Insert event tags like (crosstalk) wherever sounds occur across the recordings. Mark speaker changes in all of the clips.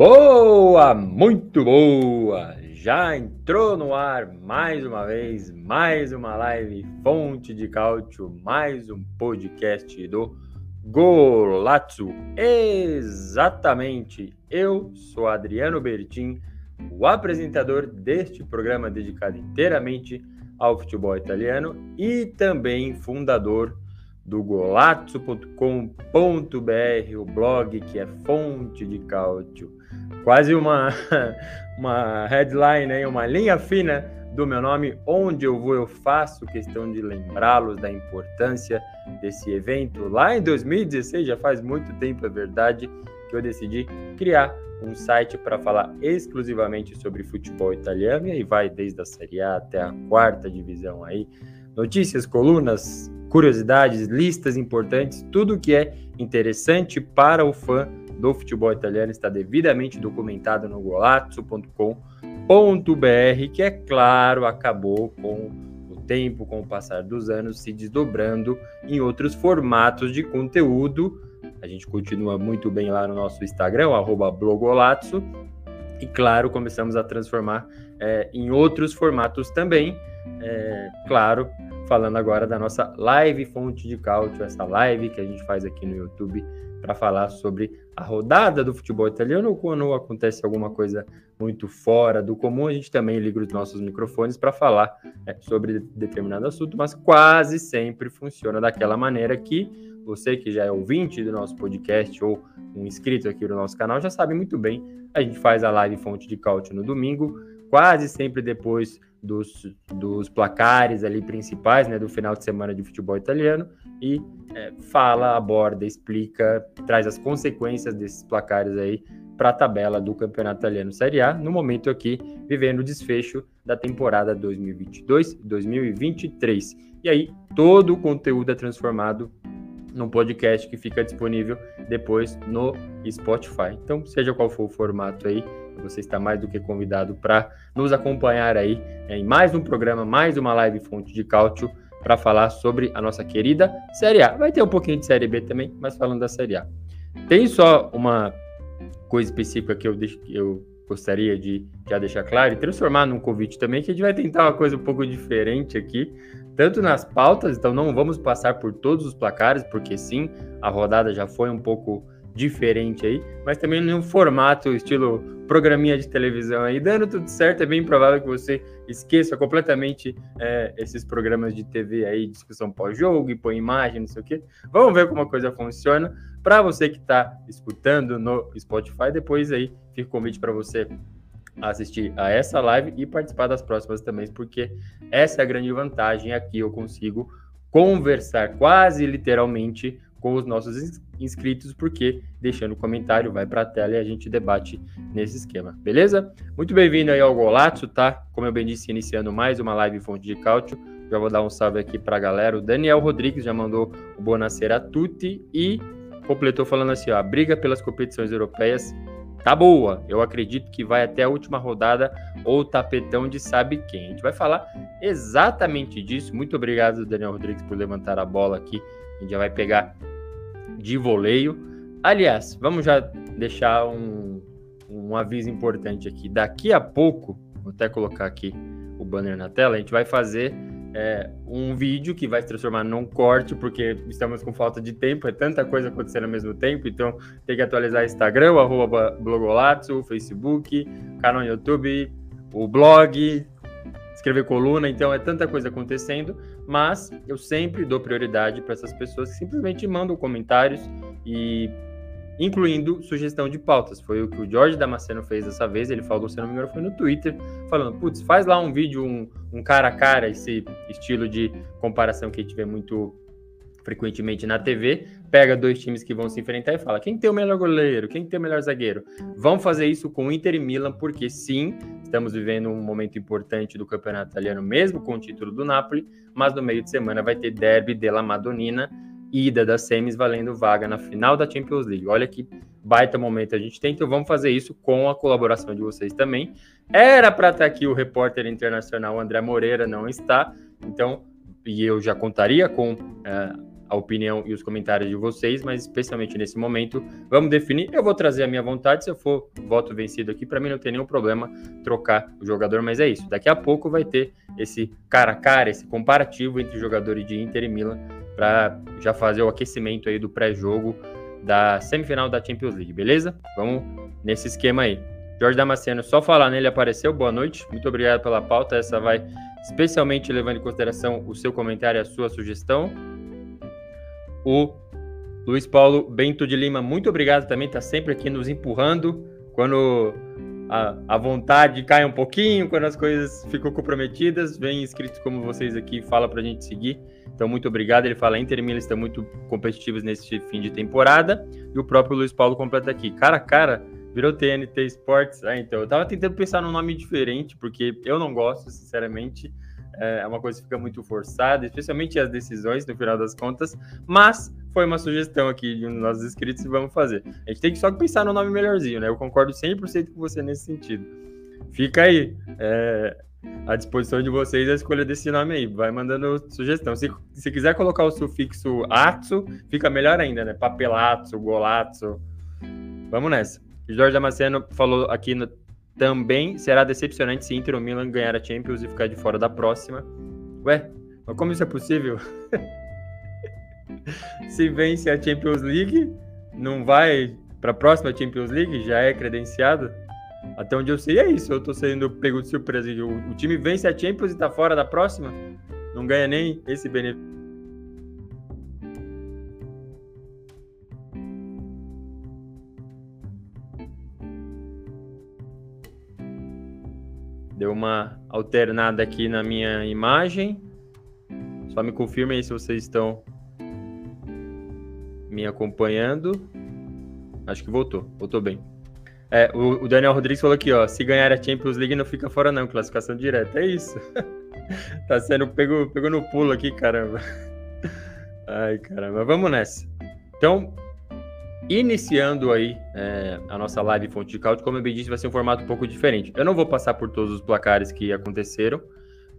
Speaker 1: Boa, muito boa! Já entrou no ar mais uma vez, mais uma live Fonte de Cálcio, mais um podcast do Golazzo. Exatamente, eu sou Adriano Bertin, o apresentador deste programa dedicado inteiramente ao futebol italiano e também fundador do golazzo.com.br, o blog que é fonte de cálcio. Quase uma, (laughs) uma headline, aí, uma linha fina do meu nome. Onde eu vou, eu faço questão de lembrá-los da importância desse evento. Lá em 2016, já faz muito tempo, é verdade, que eu decidi criar um site para falar exclusivamente sobre futebol italiano e aí vai desde a Série A até a quarta divisão aí. Notícias, colunas, curiosidades, listas importantes, tudo que é interessante para o fã do futebol italiano está devidamente documentado no golazzo.com.br, que é claro, acabou com o tempo, com o passar dos anos, se desdobrando em outros formatos de conteúdo. A gente continua muito bem lá no nosso Instagram, blogolazzo, e claro, começamos a transformar é, em outros formatos também. É, claro, falando agora da nossa live Fonte de Cálcio, essa live que a gente faz aqui no YouTube para falar sobre a rodada do futebol italiano ou quando acontece alguma coisa muito fora do comum, a gente também liga os nossos microfones para falar é, sobre determinado assunto, mas quase sempre funciona daquela maneira que você que já é ouvinte do nosso podcast ou um inscrito aqui no nosso canal já sabe muito bem. A gente faz a live Fonte de Cálcio no domingo, quase sempre depois dos, dos placares ali principais, né, do final de semana de futebol italiano e é, fala, aborda, explica, traz as consequências desses placares aí para a tabela do Campeonato Italiano Série A, no momento aqui vivendo o desfecho da temporada 2022-2023. E aí todo o conteúdo é transformado num podcast que fica disponível depois no Spotify. Então, seja qual for o formato aí, você está mais do que convidado para nos acompanhar aí em mais um programa, mais uma live Fonte de Cálcio para falar sobre a nossa querida Série A. Vai ter um pouquinho de Série B também, mas falando da Série A. Tem só uma coisa específica que eu, eu gostaria de já deixar claro e transformar num convite também, que a gente vai tentar uma coisa um pouco diferente aqui, tanto nas pautas, então não vamos passar por todos os placares, porque sim, a rodada já foi um pouco diferente aí, mas também num formato estilo programinha de televisão aí, dando tudo certo, é bem provável que você esqueça completamente é, esses programas de TV aí, discussão pós-jogo, e põe imagem, não sei o quê. Vamos ver como a coisa funciona. Para você que está escutando no Spotify, depois aí fica o convite para você assistir a essa live e participar das próximas também, porque essa é a grande vantagem. Aqui eu consigo conversar quase literalmente com os nossos inscritos, porque deixando o comentário, vai para a tela e a gente debate nesse esquema, beleza? Muito bem-vindo aí ao Golazzo, tá? Como eu bem disse, iniciando mais uma live Fonte de Cálcio. Já vou dar um salve aqui para a galera. O Daniel Rodrigues já mandou o Bonacera a tutti e completou falando assim, ó, a briga pelas competições europeias tá boa. Eu acredito que vai até a última rodada ou tapetão de sabe quem. A gente vai falar exatamente disso. Muito obrigado, Daniel Rodrigues, por levantar a bola aqui. A gente já vai pegar de voleio. Aliás, vamos já deixar um, um aviso importante aqui. Daqui a pouco, vou até colocar aqui o banner na tela, a gente vai fazer é, um vídeo que vai se transformar num corte, porque estamos com falta de tempo, é tanta coisa acontecendo ao mesmo tempo, então tem que atualizar Instagram, o arroba o Facebook, canal no YouTube, o blog, escrever coluna, então é tanta coisa acontecendo, mas eu sempre dou prioridade para essas pessoas que simplesmente mandam comentários e incluindo sugestão de pautas. Foi o que o Jorge Damasceno fez dessa vez, ele falou, se não me engano, foi no Twitter, falando, putz, faz lá um vídeo, um, um cara a cara, esse estilo de comparação que a gente vê muito frequentemente na TV, pega dois times que vão se enfrentar e fala: quem tem o melhor goleiro, quem tem o melhor zagueiro. Vamos fazer isso com Inter e Milan, porque sim, estamos vivendo um momento importante do campeonato italiano, mesmo com o título do Napoli, mas no meio de semana vai ter Derby della Madonnina, ida das semis valendo vaga na final da Champions League. Olha que baita momento a gente tem, então vamos fazer isso com a colaboração de vocês também. Era para estar aqui o repórter internacional André Moreira, não está, então, e eu já contaria com. Uh, a opinião e os comentários de vocês, mas especialmente nesse momento, vamos definir. Eu vou trazer a minha vontade, se eu for voto vencido aqui, para mim não tem nenhum problema trocar o jogador, mas é isso. Daqui a pouco vai ter esse cara a cara, esse comparativo entre jogadores de Inter e Milan, para já fazer o aquecimento aí do pré-jogo da semifinal da Champions League, beleza? Vamos nesse esquema aí. Jorge Damasceno, só falar nele apareceu, boa noite, muito obrigado pela pauta, essa vai especialmente levando em consideração o seu comentário e a sua sugestão. O Luiz Paulo Bento de Lima, muito obrigado também, está sempre aqui nos empurrando quando a, a, vontade cai um pouquinho, quando as coisas ficam comprometidas, vem inscritos como vocês aqui, fala para a gente seguir. Então, muito obrigado. Ele fala: Inter e Milan estão muito competitivos nesse fim de temporada. E o próprio Luiz Paulo completa aqui: cara a cara, virou TNT Sports. Ah, então, eu tava tentando pensar num nome diferente, porque eu não gosto, sinceramente. É uma coisa que fica muito forçada, especialmente as decisões, no final das contas. Mas foi uma sugestão aqui de um dos nossos inscritos e vamos fazer. A gente tem que só pensar no nome melhorzinho, né? Eu concordo 100% com você nesse sentido. Fica aí. É, à disposição de vocês a escolha desse nome aí. Vai mandando sugestão. Se, se quiser colocar o sufixo atsu, fica melhor ainda, né? Papelatsu, golatsu. Vamos nessa. Jorge Damasceno falou aqui no, também será decepcionante se Inter ou Milan ganhar a Champions e ficar de fora da próxima. Ué, mas como isso é possível? (laughs) se vence a Champions League, não vai para a próxima Champions League? Já é credenciado? Até onde eu sei é isso. Eu tô sendo pego de surpresa. O, o time vence a Champions e tá fora da próxima? Não ganha nem esse benefício. Deu uma alternada aqui na minha imagem. Só me confirmem aí se vocês estão me acompanhando. Acho que voltou, voltou bem. É, o, o, Daniel Rodrigues falou aqui, ó, se ganhar a Champions League não fica fora não, classificação direta. É isso. (laughs) tá sendo pego, pego no pulo aqui, caramba. (laughs) Ai, caramba. Vamos nessa. Então, Iniciando aí é, a nossa live Fonte de Cálcio, como eu bem disse, vai ser um formato um pouco diferente. Eu não vou passar por todos os placares que aconteceram,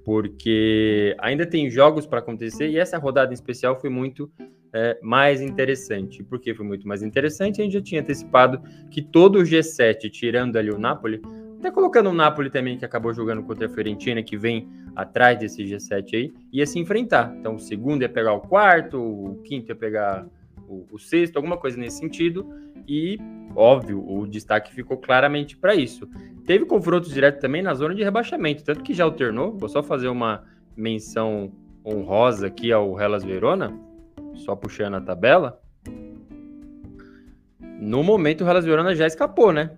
Speaker 1: porque ainda tem jogos para acontecer e essa rodada em especial foi muito é, mais interessante. Por que foi muito mais interessante? A gente já tinha antecipado que todo o G7, tirando ali o Napoli, até colocando o Napoli também, que acabou jogando contra a Fiorentina, que vem atrás desse G7 aí, ia se enfrentar. Então, o segundo ia pegar o quarto, o quinto ia pegar o, o sexto, alguma coisa nesse sentido, e óbvio, o destaque ficou claramente para isso. Teve confrontos diretos também na zona de rebaixamento, tanto que já alternou. Vou só fazer uma menção honrosa aqui ao Hellas Verona, só puxando a tabela. No momento, o Hellas Verona já escapou, né?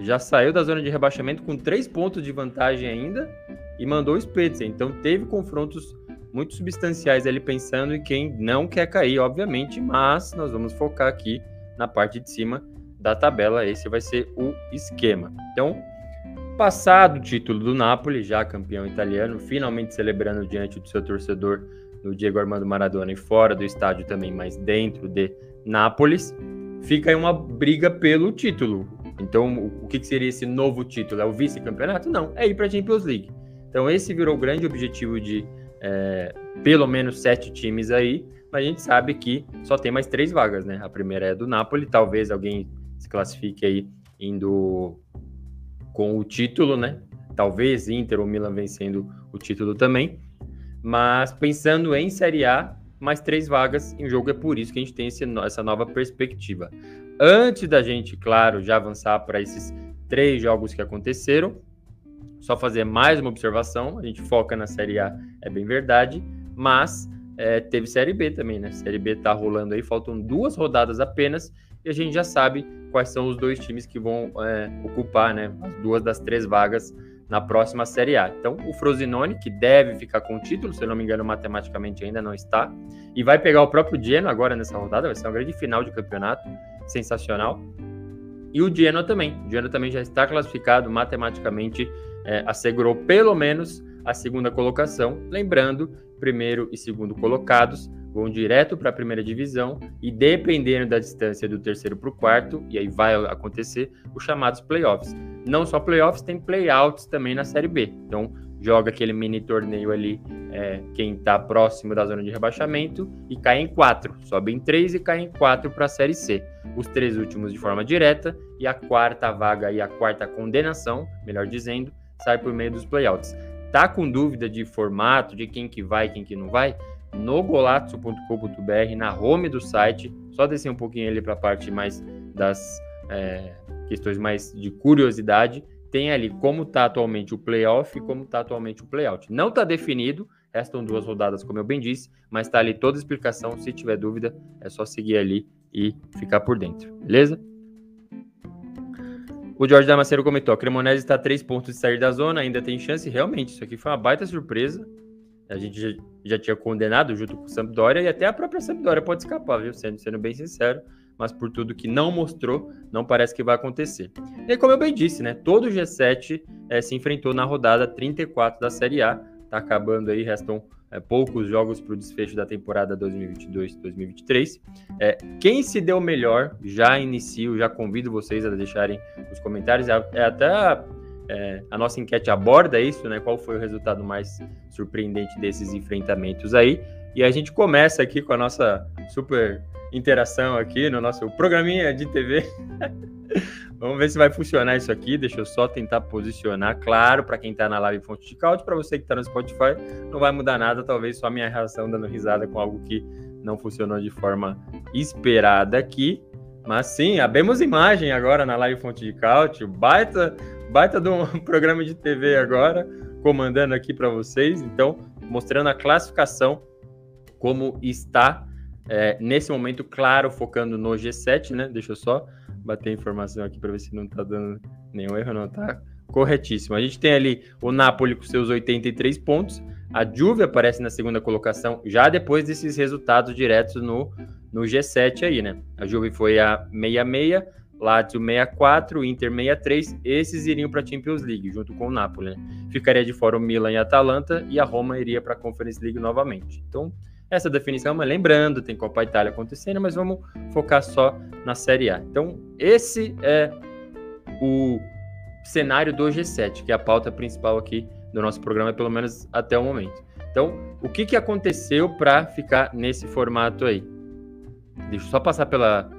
Speaker 1: Já saiu da zona de rebaixamento com três pontos de vantagem ainda e mandou o Spezia. Então, teve confrontos muito substanciais ali pensando em quem não quer cair, obviamente, mas nós vamos focar aqui na parte de cima da tabela. Esse vai ser o esquema. Então, passado o título do Napoli, já campeão italiano, finalmente celebrando diante do seu torcedor no Diego Armando Maradona e fora do estádio também, mas dentro de Nápoles, fica aí uma briga pelo título. Então, o que seria esse novo título? É o vice-campeonato? Não, é ir para a Champions League. Então, esse virou o grande objetivo de é, pelo menos sete times aí, mas a gente sabe que só tem mais três vagas, né? A primeira é do Napoli, talvez alguém se classifique aí indo com o título, né? Talvez Inter ou Milan vencendo o título também. Mas pensando em Série A, mais três vagas em jogo, é por isso que a gente tem esse, essa nova perspectiva. Antes da gente, claro, já avançar para esses três jogos que aconteceram, só fazer mais uma observação, a gente foca na Série A, é bem verdade, mas é, teve Série B também, né? Série B tá rolando aí, faltam duas rodadas apenas, e a gente já sabe quais são os dois times que vão é, ocupar, né? As duas das três vagas na próxima Série A. Então, o Frosinone, que deve ficar com o título, se eu não me engano, matematicamente ainda não está, e vai pegar o próprio Genoa agora nessa rodada, vai ser uma grande final de campeonato, sensacional. E o Genoa também, o Genoa também já está classificado matematicamente, é, assegurou pelo menos a segunda colocação, lembrando, primeiro e segundo colocados vão direto para a primeira divisão e dependendo da distância do terceiro para o quarto, e aí vai acontecer os chamados playoffs. Não só playoffs, tem playouts também na Série B. Então joga aquele mini torneio ali, é, quem está próximo da zona de rebaixamento e cai em quatro. Sobe em três e cai em quatro para a Série C. Os três últimos de forma direta e a quarta vaga e a quarta condenação, melhor dizendo, sai por meio dos playouts. Tá com dúvida de formato, de quem que vai, quem que não vai? no golazzo.com.br, na home do site. Só descer um pouquinho ali para a parte mais das é, questões mais de curiosidade. Tem ali como está atualmente o playoff e como está atualmente o playout. Não está definido, restam duas rodadas, como eu bem disse, mas está ali toda a explicação. Se tiver dúvida, é só seguir ali e ficar por dentro, beleza? O Jorge Damasceno comentou: a Cremonese está a três pontos de sair da zona, ainda tem chance. Realmente, isso aqui foi uma baita surpresa. A gente já, já tinha condenado junto com o Sampdoria e até a própria Sampdoria pode escapar, viu? Sendo, sendo bem sincero, mas por tudo que não mostrou, não parece que vai acontecer. E como eu bem disse, né? Todo o G7 é, se enfrentou na rodada 34 da Série A. Tá acabando aí, restam é, poucos jogos para o desfecho da temporada 2022-2023. É, quem se deu melhor, já inicio, já convido vocês a deixarem os comentários. É, é até é, a nossa enquete aborda isso, né? Qual foi o resultado mais surpreendente desses enfrentamentos aí? E a gente começa aqui com a nossa super interação aqui no nosso programinha de TV. (laughs) Vamos ver se vai funcionar isso aqui. Deixa eu só tentar posicionar. Claro, para quem está na live fonte de cálcio, para você que está no Spotify, não vai mudar nada. Talvez só minha reação dando risada com algo que não funcionou de forma esperada aqui. Mas sim, abemos imagem agora na live fonte de cálcio. Baita baita de um (laughs) programa de TV agora, comandando aqui para vocês. Então, mostrando a classificação como está é, nesse momento, claro, focando no G7, né? Deixa eu só bater a informação aqui para ver se não está dando nenhum erro, não tá corretíssimo. A gente tem ali o Napoli com seus 83 pontos, a Juve aparece na segunda colocação já depois desses resultados diretos no, no G7 aí, né? A Juve foi a 66, Lazio 64, Inter 63, esses iriam para a Champions League, junto com o Napoli. Né? Ficaria de fora o Milan e a Atalanta, e a Roma iria para a Conference League novamente. Então, essa definição, mas lembrando, tem Copa Itália acontecendo, mas vamos focar só na Série A. Então, esse é o cenário do G7, que é a pauta principal aqui do nosso programa, pelo menos até o momento. Então, o que, que aconteceu para ficar nesse formato aí? Deixa eu só passar pela,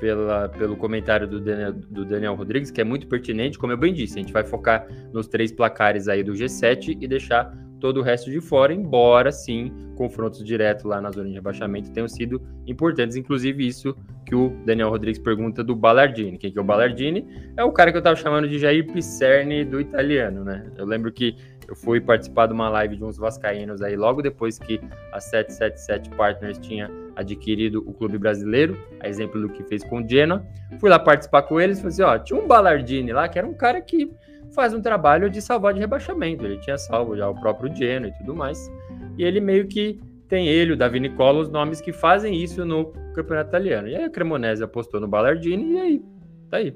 Speaker 1: pela, pelo comentário do Daniel, do Daniel Rodrigues, que é muito pertinente. Como eu bem disse, a gente vai focar nos três placares aí do G7 e deixar todo o resto de fora, embora sim confrontos diretos lá na zona de rebaixamento tenham sido importantes, inclusive isso que o Daniel Rodrigues pergunta do Ballardini. Quem que é o Ballardini? É o cara que eu estava chamando de Jair Pisserni do italiano, né? Eu lembro que eu fui participar de uma live de uns vascaínos aí logo depois que a 777 Partners tinha adquirido o clube brasileiro, a exemplo do que fez com o Genoa. Fui lá participar com eles e falei assim, ó, tinha um Ballardini lá que era um cara que faz um trabalho de salvar de rebaixamento. Ele tinha salvo já o próprio Genoa e tudo mais. E ele meio que tem ele, o Davi Nicola, os nomes que fazem isso no campeonato italiano. E aí a Cremonese apostou no Ballardini e aí, tá aí.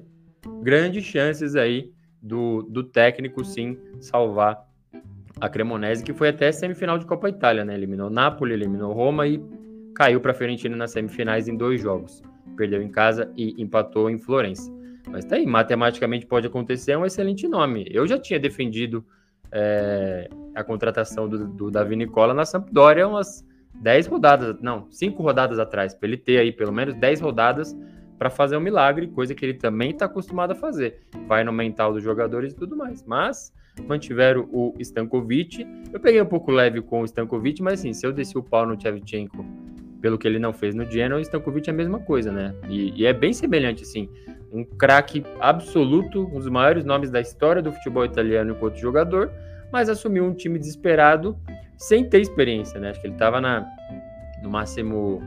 Speaker 1: Grandes chances aí do, do técnico sim salvar a Cremonese, que foi até semifinal de Copa Itália, né? Eliminou Napoli, eliminou Roma e caiu para a Fiorentina nas semifinais em dois jogos. Perdeu em casa e empatou em Florença. Mas tá aí, matematicamente pode acontecer, é um excelente nome. Eu já tinha defendido é, a contratação do, do Davi Nicola na Sampdoria umas 10 rodadas, não, 5 rodadas atrás, para ele ter aí pelo menos 10 rodadas para fazer um milagre, coisa que ele também está acostumado a fazer. Vai no mental dos jogadores e tudo mais. Mas mantiveram o Stankovic. Eu peguei um pouco leve com o Stankovic, mas assim, se eu desci o pau no Tchevchenko pelo que ele não fez no Genoa, o Stankovic é a mesma coisa, né? E, e é bem semelhante, assim. Um craque absoluto, um dos maiores nomes da história do futebol italiano enquanto jogador, mas assumiu um time desesperado sem ter experiência, né? Acho que ele estava na, no máximo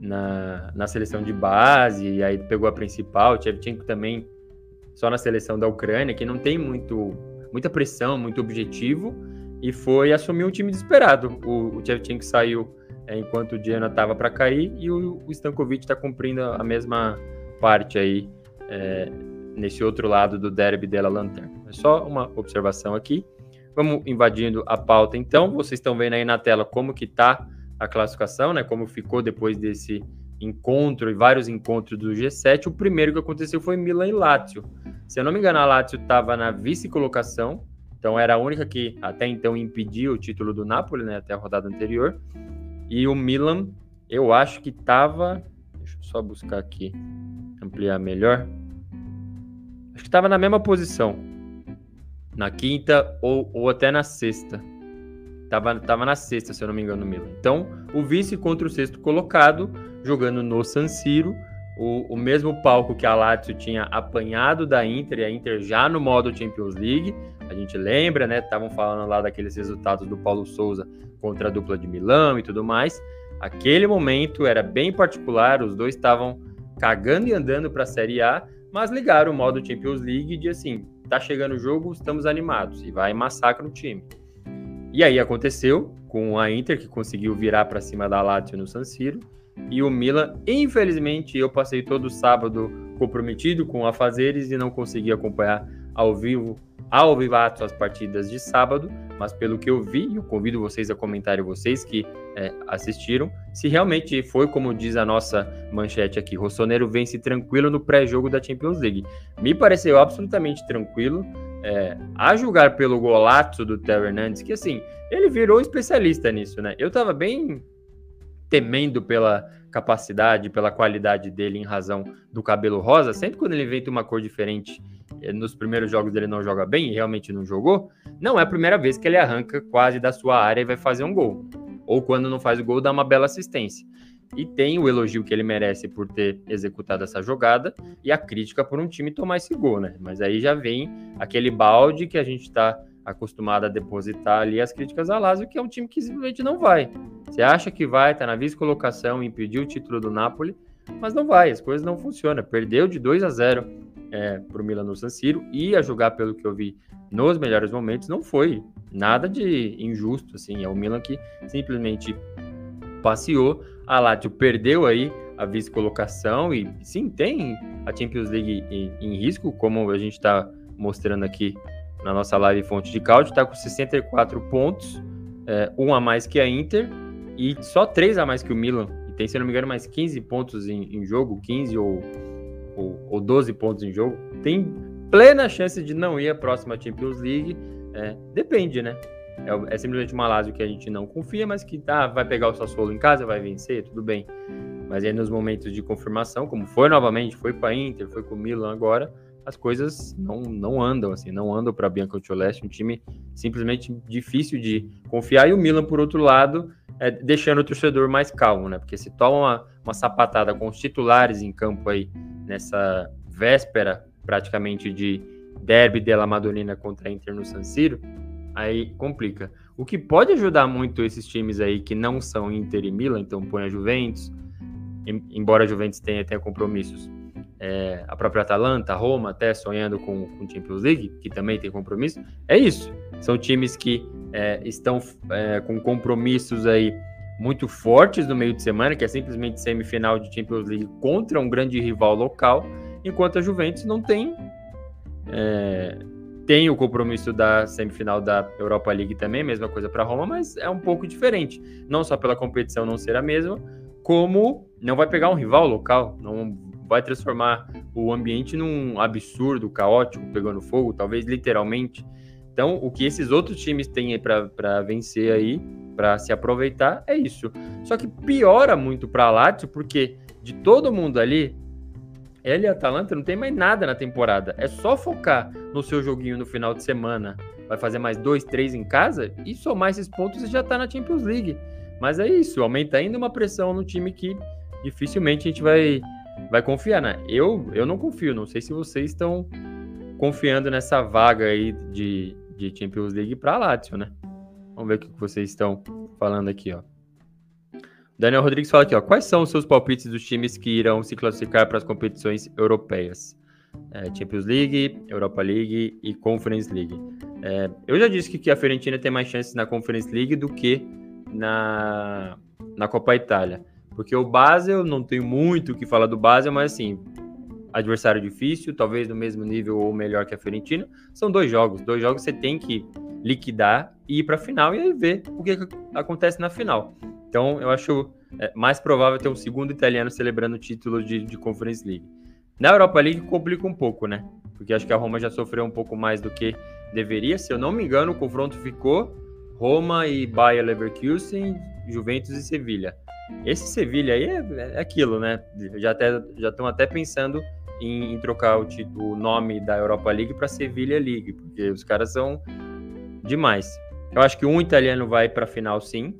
Speaker 1: na, na seleção de base, e aí pegou a principal. O Tchevchenko também só na seleção da Ucrânia, que não tem muito muita pressão, muito objetivo, e foi assumir um time desesperado. O, o Shevchenko saiu é, enquanto o Diana estava para cair e o, o Stankovic está cumprindo a mesma parte aí é, nesse outro lado do derby dela lanterna. É só uma observação aqui. Vamos invadindo a pauta então. Vocês estão vendo aí na tela como que tá a classificação, né? Como ficou depois desse encontro e vários encontros do G7. O primeiro que aconteceu foi Milan e Lazio. Se eu não me engano, a Lazio estava na vice-colocação, então era a única que até então impedia o título do Napoli, né? Até a rodada anterior. E o Milan, eu acho que estava. Deixa eu só buscar aqui, ampliar melhor. Acho que estava na mesma posição. Na quinta ou, ou até na sexta. Tava, tava na sexta, se eu não me engano, Milan. Então, o vice contra o sexto colocado, jogando no San Siro. O, o mesmo palco que a Lazio tinha apanhado da Inter, e a Inter já no modo Champions League. A gente lembra, né? Estavam falando lá daqueles resultados do Paulo Souza contra a dupla de Milão e tudo mais. Aquele momento era bem particular, os dois estavam cagando e andando para a Série A, mas ligaram o modo Champions League de assim, tá chegando o jogo, estamos animados. E vai massacre no time. E aí aconteceu com a Inter que conseguiu virar para cima da Lazio no San Siro. E o Milan, infelizmente, eu passei todo sábado comprometido com afazeres e não consegui acompanhar ao vivo ao vivato as partidas de sábado, mas pelo que eu vi, eu convido vocês a comentarem, vocês que é, assistiram, se realmente foi como diz a nossa manchete aqui, Rossoneiro vence tranquilo no pré-jogo da Champions League. Me pareceu absolutamente tranquilo, é, a julgar pelo golaço do Theo Hernandes, que assim, ele virou especialista nisso, né? Eu tava bem temendo pela capacidade, pela qualidade dele em razão do cabelo rosa, sempre quando ele inventa uma cor diferente nos primeiros jogos ele não joga bem e realmente não jogou, não é a primeira vez que ele arranca quase da sua área e vai fazer um gol. Ou quando não faz o gol, dá uma bela assistência. E tem o elogio que ele merece por ter executado essa jogada e a crítica por um time tomar esse gol, né? Mas aí já vem aquele balde que a gente está acostumado a depositar ali as críticas a Lazio, que é um time que simplesmente não vai. Você acha que vai, tá na vice-colocação, impediu o título do Napoli, mas não vai, as coisas não funcionam. Perdeu de 2 a 0 é, para o Milan no San Siro, ia jogar pelo que eu vi nos melhores momentos, não foi nada de injusto, assim, é o Milan que simplesmente passeou, a Lazio perdeu aí a vice-colocação e sim, tem a Champions League em, em risco, como a gente está mostrando aqui na nossa live fonte de cálcio, está com 64 pontos, é, um a mais que a Inter e só três a mais que o Milan, e tem, se não me engano, mais 15 pontos em, em jogo, 15 ou ou, ou 12 pontos em jogo, tem plena chance de não ir à próxima Champions League. É, depende, né? É, é, simplesmente uma Lazio que a gente não confia, mas que tá, vai pegar o Sassuolo em casa, vai vencer, tudo bem. Mas aí nos momentos de confirmação, como foi novamente, foi com a Inter, foi com o Milan agora, as coisas não, não andam assim, não andam para Bianca Celeste, um time simplesmente difícil de confiar. E o Milan, por outro lado, é, deixando o torcedor mais calmo, né? Porque se toma uma, uma sapatada com os titulares em campo aí nessa véspera praticamente de derby della Madonina contra a Inter no San Siro, aí complica. O que pode ajudar muito esses times aí que não são Inter e Milan, então põe a Juventus, embora a Juventus tenha, tenha compromissos, é, a própria Atalanta, Roma, até sonhando com, com Champions League, que também tem compromisso, é isso. São times que é, estão é, com compromissos aí muito fortes no meio de semana, que é simplesmente semifinal de Champions League contra um grande rival local, enquanto a Juventus não tem é, tem o compromisso da semifinal da Europa League também, mesma coisa para Roma, mas é um pouco diferente. Não só pela competição não ser a mesma, como não vai pegar um rival local, não vai transformar o ambiente num absurdo, caótico, pegando fogo, talvez literalmente. Então, o que esses outros times têm para vencer aí para se aproveitar, é isso. Só que piora muito para a Lazio, porque de todo mundo ali, ele e a Atalanta não tem mais nada na temporada. É só focar no seu joguinho no final de semana. Vai fazer mais dois, três em casa e somar esses pontos e já está na Champions League. Mas é isso, aumenta ainda uma pressão no time que dificilmente a gente vai, vai confiar, né? Eu, eu não confio, não sei se vocês estão confiando nessa vaga aí de, de Champions League para Lazio, né? Vamos ver o que vocês estão falando aqui, ó. Daniel Rodrigues fala aqui, ó. Quais são os seus palpites dos times que irão se classificar para as competições europeias? É, Champions League, Europa League e Conference League. É, eu já disse que, que a Fiorentina tem mais chances na Conference League do que na, na Copa Itália. Porque o Basel, não tenho muito o que falar do Basel, mas assim, adversário difícil, talvez no mesmo nível ou melhor que a Fiorentina. São dois jogos. Dois jogos você tem que liquidar e ir para a final e aí ver o que, acontece na final. Então, eu acho é, mais provável ter um segundo italiano celebrando o título de, de Conference League. Na Europa League complica um pouco, né? Porque acho que a Roma já sofreu um pouco mais do que deveria. Se eu não me engano, o confronto ficou Roma e Bayer Leverkusen, Juventus e Sevilha. Esse Sevilha aí é, é aquilo, né? Já até já estão até pensando em, em trocar o, o, nome da Europa League para Sevilha League, porque os caras são demais. Eu acho que um italiano vai para a final, sim,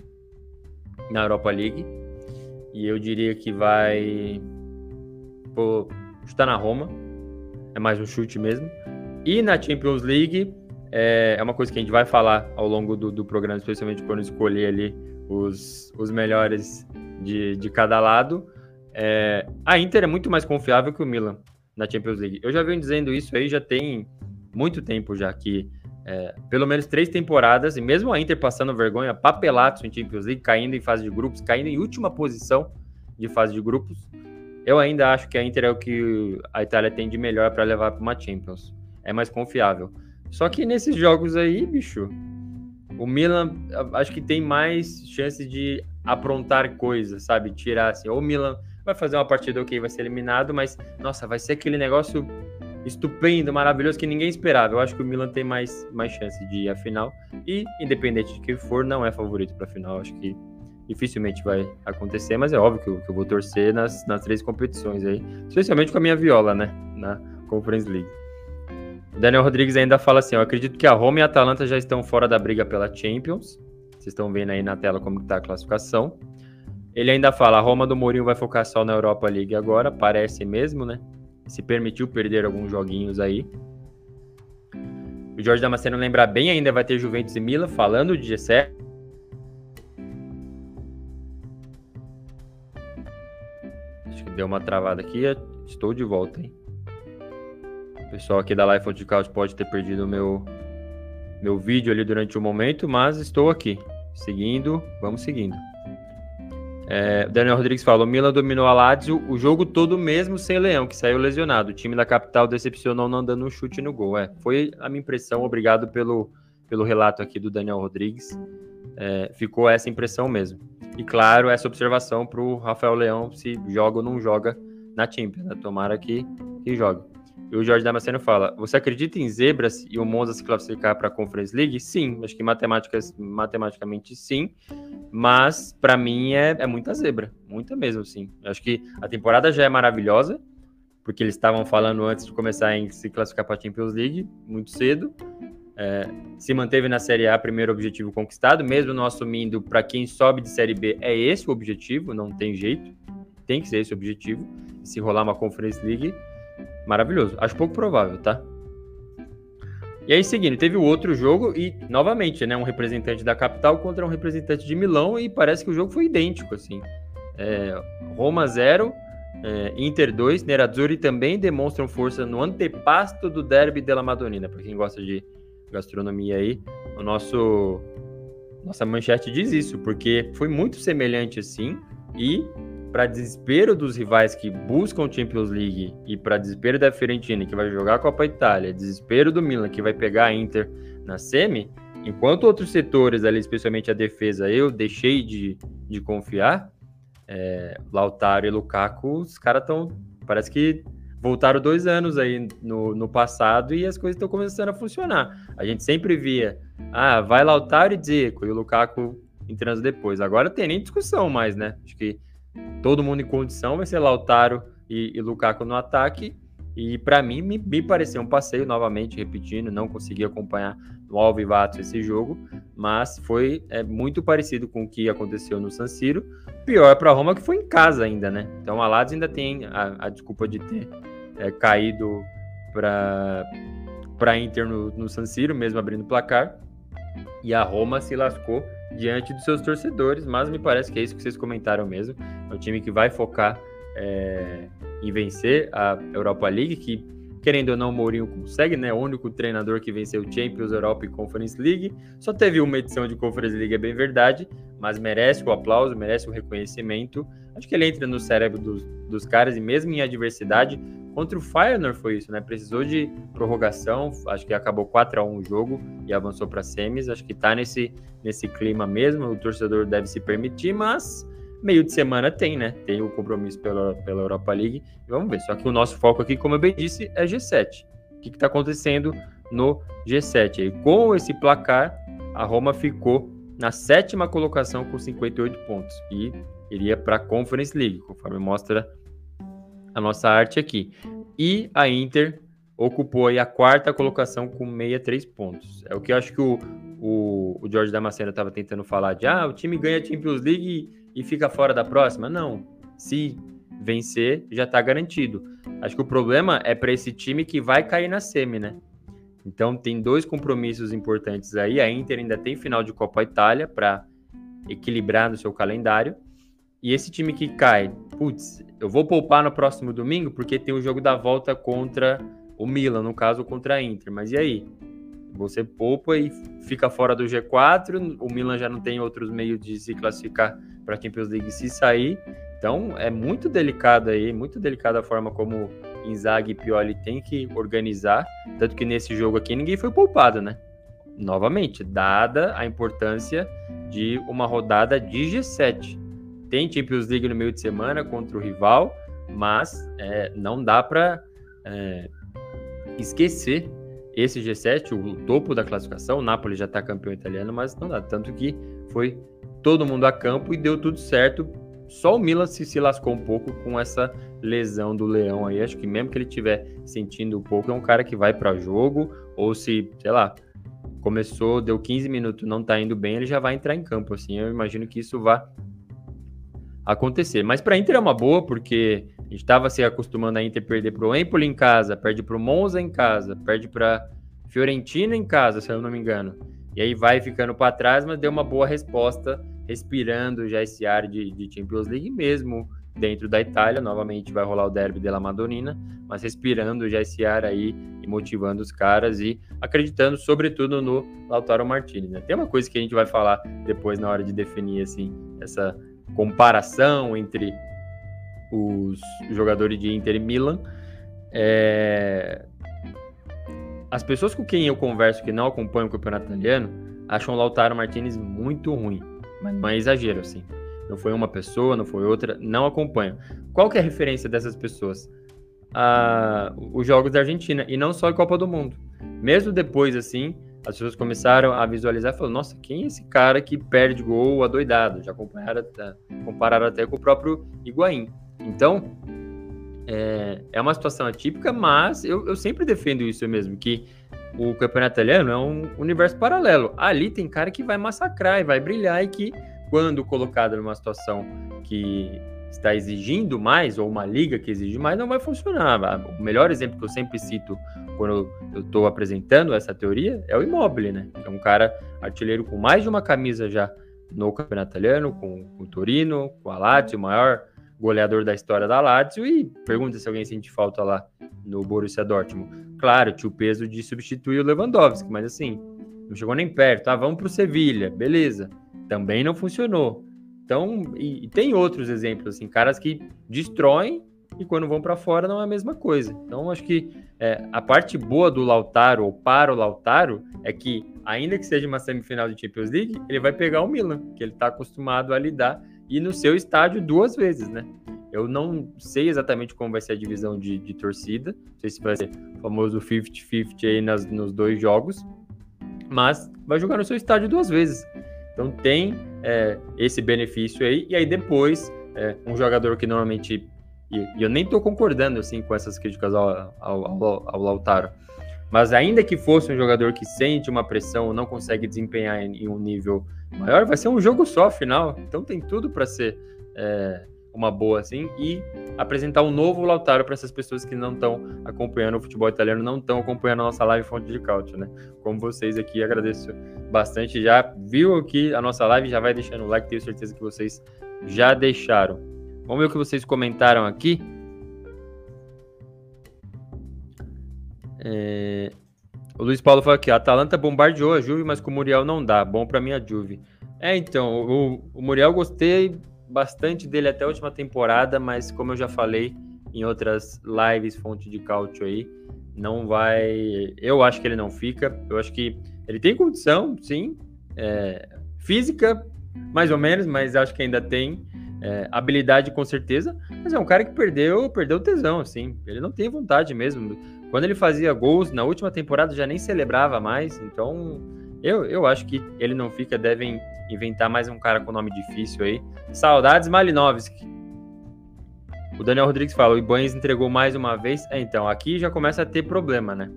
Speaker 1: na Europa League, e eu diria que vai pô, está na Roma, é mais um chute mesmo. E na Champions League é, é uma coisa que a gente vai falar ao longo do, do programa, especialmente quando escolher ali os, os melhores de, de cada lado. É, a Inter é muito mais confiável que o Milan na Champions League. Eu já venho dizendo isso aí já tem muito tempo já que é, pelo menos três temporadas, e mesmo a Inter passando vergonha, papelatos em Champions League, caindo em fase de grupos, caindo em última posição de fase de grupos, eu ainda acho que a Inter é o que a Itália tem de melhor para levar para uma Champions. É mais confiável. Só que nesses jogos aí, bicho, o Milan acho que tem mais chance de aprontar coisas, sabe? Tirar assim, ou o Milan vai fazer uma partida ok, vai ser eliminado, mas nossa, vai ser aquele negócio estupendo, maravilhoso que ninguém esperava. Eu acho que o Milan tem mais, mais chance de ir à final e, independente de quem for, não é favorito para a final. Acho que dificilmente vai acontecer, mas é óbvio que eu, que eu, vou torcer nas, nas três competições aí, especialmente com a minha viola, né, na Conference League. O Daniel Rodrigues ainda fala assim: Eu acredito que a Roma e a Atalanta já estão fora da briga pela Champions. Vocês estão vendo aí na tela como está a classificação. Ele ainda fala: a Roma do Mourinho vai focar só na Europa League agora, parece mesmo, né? Se permitiu perder alguns joguinhos aí. O Jorge Damasceno lembra bem, ainda vai ter Juventus e Milan falando de G7. Acho que deu uma travada aqui. Estou de volta, hein? pessoal aqui da Life of Couch pode ter perdido o meu, meu vídeo ali durante o um momento, mas estou aqui, seguindo, vamos seguindo. É, Daniel Rodrigues fala: o Milan dominou a Lazio o jogo todo mesmo sem Leão, que saiu lesionado. O time da capital decepcionou não dando um chute no gol. É, foi a minha impressão. Obrigado pelo, pelo relato aqui do Daniel Rodrigues. É, ficou essa impressão mesmo. E claro, essa observação para o Rafael Leão se joga ou não joga na Champions. Né? Tomara que, que jogue. E o Jorge Damasceno fala: Você acredita em zebras e o Monza se classificar para a Conference League? Sim, acho que matematicamente sim, mas para mim é, é muita zebra, muita mesmo, sim. Acho que a temporada já é maravilhosa, porque eles estavam falando antes de começar em se classificar para a Champions League, muito cedo. É, se manteve na Série A, primeiro objetivo conquistado, mesmo não assumindo para quem sobe de Série B, é esse o objetivo, não tem jeito, tem que ser esse o objetivo. Se rolar uma Conference League, Maravilhoso. Acho pouco provável, tá? E aí, seguindo, teve o outro jogo e, novamente, né, um representante da capital contra um representante de Milão e parece que o jogo foi idêntico, assim. É, Roma 0, é, Inter 2, Nerazzurri também demonstram força no antepasto do derby della Madonnina. Para quem gosta de gastronomia aí, o nosso nossa manchete diz isso, porque foi muito semelhante assim e para desespero dos rivais que buscam Champions League e para desespero da Fiorentina, que vai jogar a Copa Itália, desespero do Milan, que vai pegar a Inter na semi, enquanto outros setores ali, especialmente a defesa, eu deixei de, de confiar, é, Lautaro e Lukaku, os caras estão, parece que voltaram dois anos aí no, no passado e as coisas estão começando a funcionar. A gente sempre via, ah, vai Lautaro e Zico, e o Lukaku entrando depois. Agora tem nem discussão mais, né? Acho que todo mundo em condição, vai ser Lautaro e, e Lukaku no ataque. E para mim, me, me, pareceu um passeio, novamente repetindo, não consegui acompanhar no Alvivato esse jogo, mas foi é, muito parecido com o que aconteceu no San Siro. Pior para Roma que foi em casa ainda, né? Então a Lazio ainda tem a, a desculpa de ter é, caído para para Inter no, no San Siro, mesmo abrindo placar. E a Roma se lascou diante dos seus torcedores, mas me parece que é isso que vocês comentaram mesmo. É um time que vai focar é, em vencer a Europa League, que Querendo ou não, o Mourinho consegue, né? O único treinador que venceu Champions, Europa e Conference League. Só teve uma edição de Conference League, é bem verdade, mas merece o aplauso, merece o reconhecimento. Acho que ele entra no cérebro dos, dos caras e mesmo em adversidade, contra o Feyenoord foi isso, né? Precisou de prorrogação, acho que acabou 4 a 1 o jogo e avançou para semis. Acho que tá nesse, nesse clima mesmo, o torcedor deve se permitir, mas meio de semana tem, né? Tem o compromisso pela, pela Europa League. Vamos ver. Só que o nosso foco aqui, como eu bem disse, é G7. O que está acontecendo no G7? E com esse placar, a Roma ficou na sétima colocação com 58 pontos e iria para a Conference League, conforme mostra a nossa arte aqui. E a Inter ocupou a quarta colocação com 63 pontos. É o que eu acho que o, o, o Jorge Damasceno estava tentando falar de ah, o time ganha a Champions League e fica fora da próxima? Não. Se vencer, já está garantido. Acho que o problema é para esse time que vai cair na semi, né? Então tem dois compromissos importantes aí. A Inter ainda tem final de Copa Itália para equilibrar no seu calendário. E esse time que cai, putz, eu vou poupar no próximo domingo porque tem o jogo da volta contra o Milan, no caso contra a Inter. Mas e aí? Você poupa e fica fora do G4. O Milan já não tem outros meios de se classificar para a Champions League se sair. Então é muito delicado aí, muito delicada a forma como Inzaghi e Pioli tem que organizar. Tanto que nesse jogo aqui ninguém foi poupado, né? Novamente, dada a importância de uma rodada de G7. Tem Champions League no meio de semana contra o rival, mas é, não dá para é, esquecer esse G7, o topo da classificação. O Napoli já está campeão italiano, mas não dá. Tanto que foi todo mundo a campo e deu tudo certo. Só o Milan se, se lascou um pouco com essa lesão do Leão aí. Acho que mesmo que ele estiver sentindo um pouco, é um cara que vai para jogo, ou se, sei lá, começou, deu 15 minutos, não tá indo bem, ele já vai entrar em campo. Assim, eu imagino que isso vá acontecer. Mas para Inter é uma boa, porque a gente estava se acostumando a Inter perder para o Empoli em casa, perde para o Monza em casa, perde para Fiorentina em casa, se eu não me engano. E aí vai ficando para trás, mas deu uma boa resposta respirando já esse ar de, de Champions League mesmo dentro da Itália. Novamente vai rolar o derby della Madonnina, mas respirando já esse ar aí e motivando os caras e acreditando sobretudo no Lautaro Martinez. Né? Tem uma coisa que a gente vai falar depois na hora de definir assim essa comparação entre os jogadores de Inter e Milan. É... As pessoas com quem eu converso que não acompanham o campeonato italiano acham o Lautaro Martinez muito ruim. Mas não é exagero, assim. Não foi uma pessoa, não foi outra, não acompanho. Qual que é a referência dessas pessoas? Ah, os jogos da Argentina, e não só a Copa do Mundo. Mesmo depois, assim, as pessoas começaram a visualizar e falaram, nossa, quem é esse cara que perde gol adoidado? Já compararam, compararam até com o próprio Higuaín. Então, é, é uma situação atípica, mas eu, eu sempre defendo isso mesmo, que o campeonato italiano é um universo paralelo. Ali tem cara que vai massacrar e vai brilhar e que, quando colocado numa situação que está exigindo mais, ou uma liga que exige mais, não vai funcionar. O melhor exemplo que eu sempre cito quando eu estou apresentando essa teoria é o Immobile, né? É um cara artilheiro com mais de uma camisa já no campeonato italiano, com, com o Torino, com a Lazio, o maior goleador da história da Lazio, e pergunta se alguém sente falta lá no Borussia Dortmund. Claro, tinha o peso de substituir o Lewandowski, mas assim, não chegou nem perto. Ah, vamos para o Sevilha, beleza. Também não funcionou. Então, e, e, tem outros exemplos, assim, caras que destroem e quando vão para fora não é a mesma coisa. Então, acho que é, a parte boa do Lautaro, ou para o Lautaro, é que, ainda que seja uma semifinal de Champions League, ele vai pegar o Milan, que ele está acostumado a lidar, e no seu estádio duas vezes, né? Eu não sei exatamente como vai ser a divisão de, de torcida. Não sei se vai ser o famoso 50-50 aí nas, nos dois jogos. Mas vai jogar no seu estádio duas vezes. Então tem é, esse benefício aí. E aí depois, é, um jogador que normalmente. E, e eu nem estou concordando assim com essas críticas ao, ao, ao, ao, Lautaro. Mas ainda que fosse um jogador que sente uma pressão, não consegue desempenhar em, em um nível maior, vai ser um jogo só, afinal. Então tem tudo para ser é, uma boa assim e apresentar um novo Lautaro para essas pessoas que não estão acompanhando o futebol italiano, não estão acompanhando a nossa live Fonte de Cálcio, né? Como vocês aqui, agradeço bastante. Já viu aqui a nossa live, já vai deixando o like, tenho certeza que vocês já deixaram. Vamos ver o que vocês comentaram aqui. É... O Luiz Paulo falou aqui: a Atalanta bombardeou a Juve, mas com o Muriel não dá. Bom para mim a Juve. É, então, o, o Muriel gostei bastante dele até a última temporada, mas como eu já falei em outras lives, fonte de cálcio aí, não vai. Eu acho que ele não fica. Eu acho que ele tem condição, sim. É... Física, mais ou menos, mas acho que ainda tem. É, habilidade com certeza, mas é um cara que perdeu, perdeu tesão, assim. Ele não tem vontade mesmo. Quando ele fazia gols na última temporada já nem celebrava mais, então eu, eu acho que ele não fica, devem inventar mais um cara com nome difícil aí. Saudades Malinovski. O Daniel Rodrigues fala, o Ibanez entregou mais uma vez. É, então, aqui já começa a ter problema, né?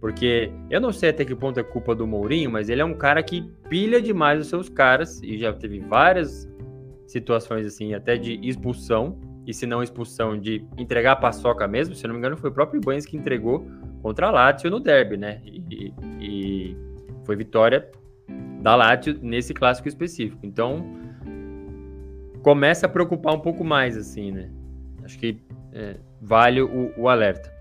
Speaker 1: Porque eu não sei até que ponto é culpa do Mourinho, mas ele é um cara que pilha demais os seus caras e já teve várias situações assim, até de expulsão, e se não expulsão, de entregar a paçoca mesmo, se não me engano, foi o próprio Ibanez que entregou contra a Lazio no derby, né? E, e foi vitória da Lazio nesse clássico específico. Então, começa a preocupar um pouco mais, assim, né? Acho que é, vale o, o alerta.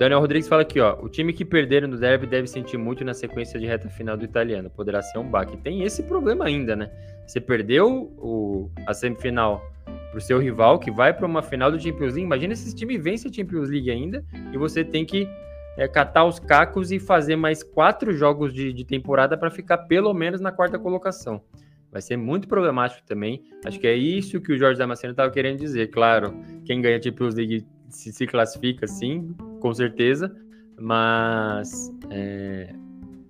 Speaker 1: Daniel Rodrigues fala aqui, ó. O time que perderam no derby deve sentir muito na sequência de reta final do italiano. Poderá ser um baque. Tem esse problema ainda, né? Você perdeu o, a semifinal para o seu rival, que vai para uma final do Champions League. Imagina se esse time vence a Champions League ainda e você tem que é, catar os cacos e fazer mais quatro jogos de, de temporada para ficar pelo menos na quarta colocação. Vai ser muito problemático também. Acho que é isso que o Jorge Damasceno estava querendo dizer. Claro, quem ganha a Champions League se, se classifica, sim, com certeza. Mas é,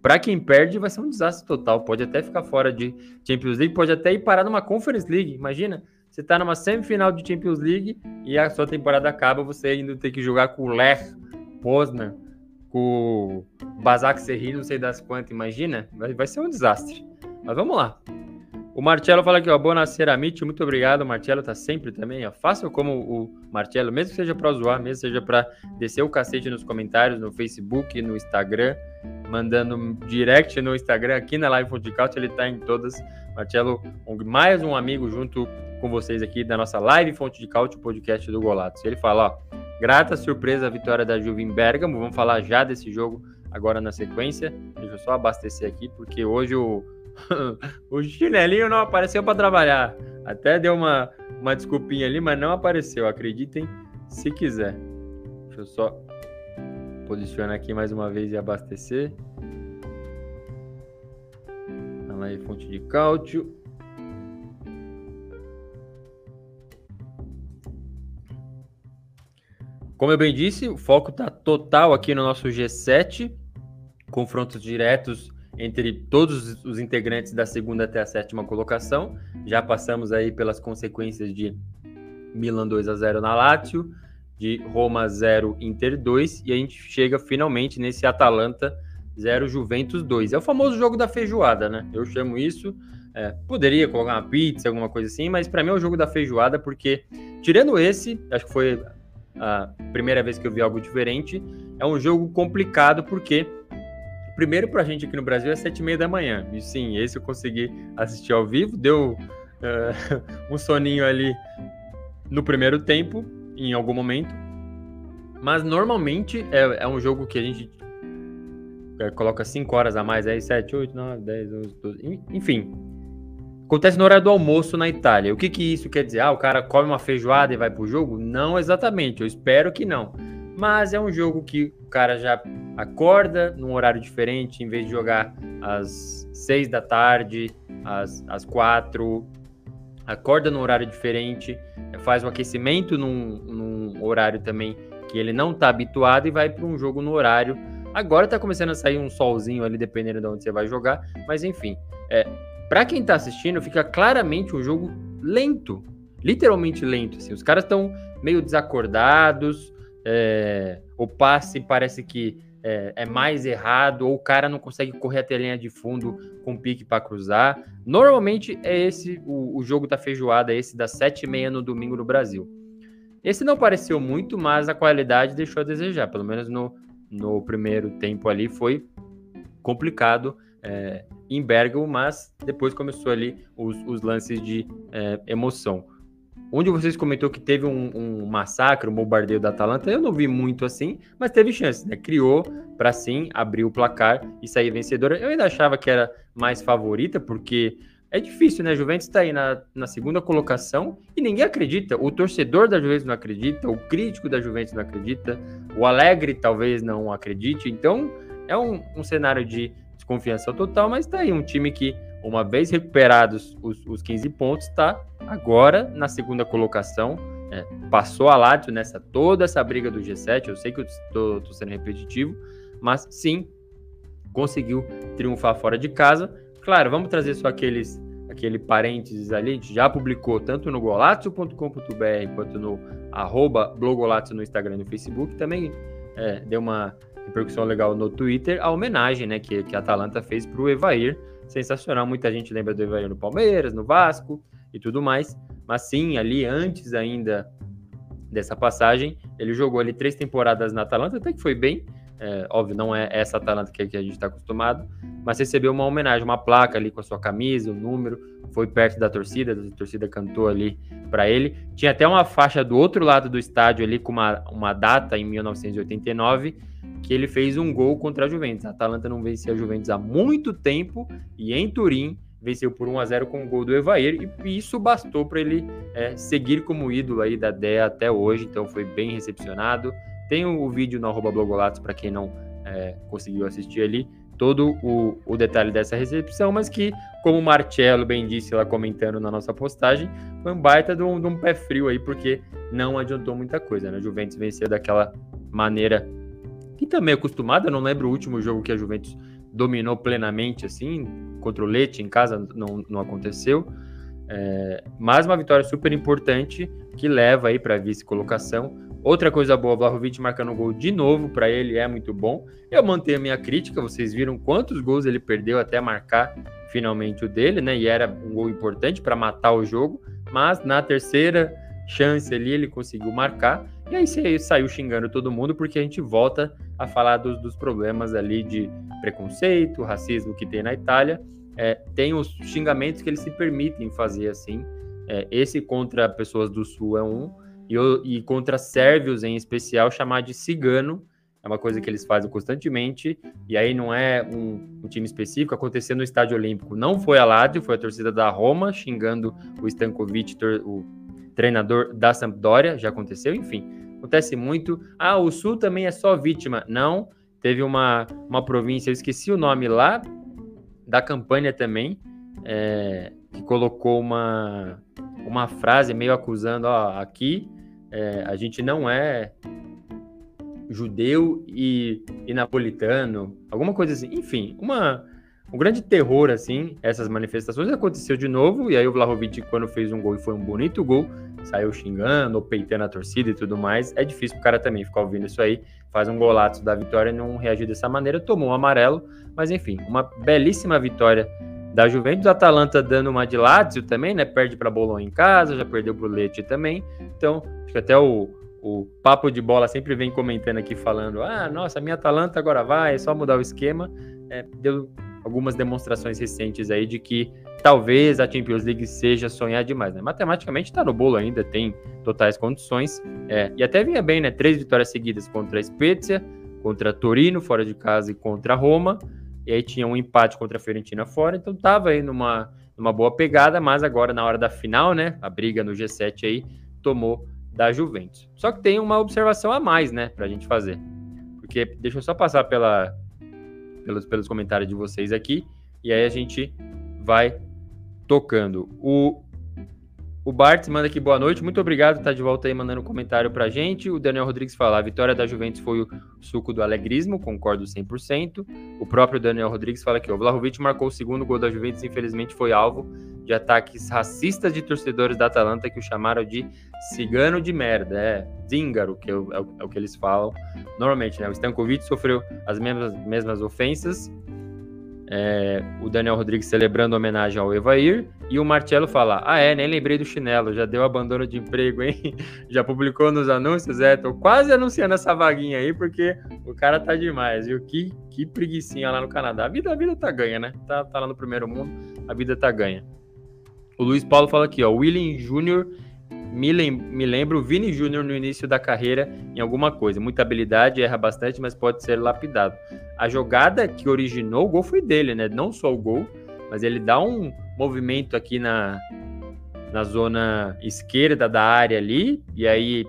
Speaker 1: para quem perde, vai ser um desastre total. Pode até ficar fora de Champions League, pode até ir parar numa Conference League. Imagina, você está numa semifinal de Champions League e a sua temporada acaba, você ainda tem que jogar com o Lech, Poznan, com o Basak Serri, não sei das quantas. Imagina, vai, vai ser um desastre. Mas vamos lá. O Marcelo fala aqui, ó, Bonacera Mitch, muito obrigado. O Marcelo tá sempre também, ó. Faça como o Marcelo, mesmo que seja para zoar, mesmo que seja para descer o cacete nos comentários, no Facebook, no Instagram, mandando direct no Instagram, aqui na Live Fontecaut, ele tá em todas. Marcelo, mais um amigo junto com vocês aqui da nossa Live Fonte de Caute, podcast do Golatos. Ele fala, ó, grata surpresa a vitória da Juve em Bergamo, vamos falar já desse jogo agora na sequência. Deixa eu só abastecer aqui, porque hoje o (laughs) o chinelinho não apareceu para trabalhar. Até deu uma, uma desculpinha ali, mas não apareceu. Acreditem se quiser. Deixa eu só posicionar aqui mais uma vez e abastecer. Olha aí, fonte de cálcio. Como eu bem disse, o foco está total aqui no nosso G7, confrontos diretos entre todos os integrantes da segunda até a sétima colocação. Já passamos aí pelas consequências de Milan 2 a 0 na Lazio, de Roma 0 Inter 2 e a gente chega finalmente nesse Atalanta 0 Juventus 2. É o famoso jogo da feijoada, né? Eu chamo isso. É, poderia colocar uma pizza, alguma coisa assim, mas para mim é o jogo da feijoada porque tirando esse, acho que foi a primeira vez que eu vi algo diferente, é um jogo complicado porque primeiro pra gente aqui no Brasil é sete e meia da manhã. E sim, esse eu consegui assistir ao vivo. Deu uh, (laughs) um soninho ali no primeiro tempo, em algum momento. Mas normalmente é, é um jogo que a gente é, coloca 5 horas a mais aí, 7, 8, 9, 10, 11, 12, enfim. Acontece no horário do almoço na Itália. O que, que isso quer dizer? Ah, o cara come uma feijoada e vai pro jogo? Não exatamente, eu espero que não. Mas é um jogo que o cara já acorda num horário diferente, em vez de jogar às seis da tarde, às, às quatro, acorda num horário diferente, faz o aquecimento num, num horário também que ele não está habituado e vai para um jogo no horário. Agora está começando a sair um solzinho ali, dependendo de onde você vai jogar, mas enfim, é, para quem está assistindo, fica claramente um jogo lento, literalmente lento. Assim, os caras estão meio desacordados, é, o passe parece que é, é, mais errado, ou o cara não consegue correr até a linha de fundo com pique para cruzar. Normalmente é esse o, o, jogo da feijoada, esse das sete e meia no domingo no Brasil. Esse não pareceu muito, mas a qualidade deixou a desejar. Pelo menos no, no primeiro tempo ali foi complicado é, em Bergamo, mas depois começou ali os, os lances de é, emoção. Onde vocês comentou que teve um, um, massacre, um bombardeio da Atalanta, eu não vi muito assim, mas teve chance, né? Criou para sim abrir o placar e sair vencedora. Eu ainda achava que era mais favorita, porque é difícil, né? A Juventus está aí na, na segunda colocação e ninguém acredita. O torcedor da Juventus não acredita, o crítico da Juventus não acredita, o Alegre talvez não acredite. Então é um, um cenário de desconfiança total, mas está aí um time que, uma vez recuperados os, os 15 pontos, está agora na segunda colocação. É, passou a Lazio nessa toda essa briga do G7. Eu sei que eu estou sendo repetitivo, mas sim conseguiu triunfar fora de casa Claro, vamos trazer só aqueles aquele parênteses ali, a gente já publicou tanto no golazzo.com.br quanto no arroba blogolazzo no Instagram e no Facebook, também é, deu uma repercussão legal no Twitter, a homenagem né, que, que a Atalanta fez para o Evair, sensacional, muita gente lembra do Evair no Palmeiras, no Vasco e tudo mais, mas sim, ali antes ainda dessa passagem, ele jogou ali três temporadas na Atalanta, até que foi bem, é, óbvio, não é essa Atalanta que, que a gente está acostumado, mas recebeu uma homenagem, uma placa ali com a sua camisa, o um número, foi perto da torcida, a torcida cantou ali para ele. Tinha até uma faixa do outro lado do estádio ali com uma, uma data em 1989 que ele fez um gol contra a Juventus. A Atalanta não vencia a Juventus há muito tempo e em Turim venceu por 1 a 0 com o gol do Evair e isso bastou para ele é, seguir como ídolo aí da DEA até hoje, então foi bem recepcionado. Tem o, vídeo no arroba blogolatos para quem não é, conseguiu assistir ali, todo o, o, detalhe dessa recepção, mas que, como o Marcelo bem disse lá comentando na nossa postagem, foi um baita de um, de um pé frio aí, porque não adiantou muita coisa, né? A Juventus venceu daquela maneira que também é acostumada, eu não lembro o último jogo que a Juventus dominou plenamente assim, contra o Leite em casa não, não aconteceu. É, mas uma vitória super importante que leva aí para vice-colocação. Outra coisa boa, Vlahovic marcando gol de novo para ele é muito bom. Eu mantenho a minha crítica, vocês viram quantos gols ele perdeu até marcar finalmente o dele, né? E era um gol importante para matar o jogo, mas na terceira chance ali ele conseguiu marcar. E aí saiu xingando todo mundo porque a gente volta a falar dos, dos problemas ali de preconceito, racismo que tem na Itália. É, tem os xingamentos que eles se permitem fazer assim. É, esse contra pessoas do Sul é um, e, e contra sérvios em especial, chamar de cigano. É uma coisa que eles fazem constantemente, e aí não é um, um time específico. Aconteceu no Estádio Olímpico, não foi a Lazio, foi a torcida da Roma xingando o Stankovic, o treinador da Sampdoria, já aconteceu, enfim. Acontece muito. Ah, o Sul também é só vítima. Não, teve uma, uma província, eu esqueci o nome lá, da campanha também, é, que colocou uma, uma frase meio acusando, ó, aqui é, a gente não é judeu e, e, napolitano, alguma coisa assim. Enfim, uma, um grande terror, assim, essas manifestações. Aconteceu de novo, e aí o Vlahovic, quando fez um gol, e foi um bonito gol, saiu xingando, ou peitando a torcida e tudo mais. É difícil pro cara também ficar ouvindo isso aí, faz um golaço da vitória e não reagir dessa maneira. Tomou um amarelo, mas enfim, uma belíssima vitória da Juventus. Atalanta dando uma de Lazio também, né? Perde para Bolonha em casa, já perdeu o Leite também. Então, acho que até o, o Papo de Bola sempre vem comentando aqui, falando: ah, nossa, minha Atalanta agora vai, é só mudar o esquema. É, deu algumas demonstrações recentes aí de que talvez a Champions League seja sonhar demais, né? Matematicamente está no bolo ainda, tem totais condições. É, e até vinha bem, né? Três vitórias seguidas contra a Spezia, contra Torino, fora de casa, e contra Roma e aí tinha um empate contra a Fiorentina fora, então tava aí numa, numa boa pegada, mas agora na hora da final, né, a briga no G7 aí, tomou da Juventus. Só que tem uma observação a mais, né, pra gente fazer. Porque deixa eu só passar pela, pelos, pelos comentários de vocês aqui, e aí a gente vai tocando. O o Bart manda aqui boa noite, muito obrigado, tá de volta aí mandando um comentário pra gente. O Daniel Rodrigues fala: a vitória da Juventus foi o suco do alegrismo, concordo 100%. O próprio Daniel Rodrigues fala que o Vlahovic marcou o segundo gol da Juventus, infelizmente foi alvo de ataques racistas de torcedores da Atalanta que o chamaram de cigano de merda, é zíngaro, que é o, é o, é o que eles falam normalmente, né? O Stankovic sofreu as mesmas, mesmas ofensas é, o Daniel Rodrigues celebrando homenagem ao Evair, e o Marcelo fala: Ah, é, nem lembrei do chinelo, já deu abandono de emprego, hein? (laughs) Já publicou nos anúncios, é, tô quase anunciando essa vaguinha aí, porque o cara tá demais, viu? Que, que preguiçinha lá no Canadá. A vida, a vida tá ganha, né? Tá, tá lá no primeiro mundo, a vida tá ganha. O Luiz Paulo fala aqui, ó, William Júnior me, lem me lembra o Vini Júnior no início da carreira em alguma coisa. Muita habilidade, erra bastante, mas pode ser lapidado. A jogada que originou o gol foi dele, né? Não só o gol, mas ele dá um movimento aqui na, na zona esquerda da área ali, e aí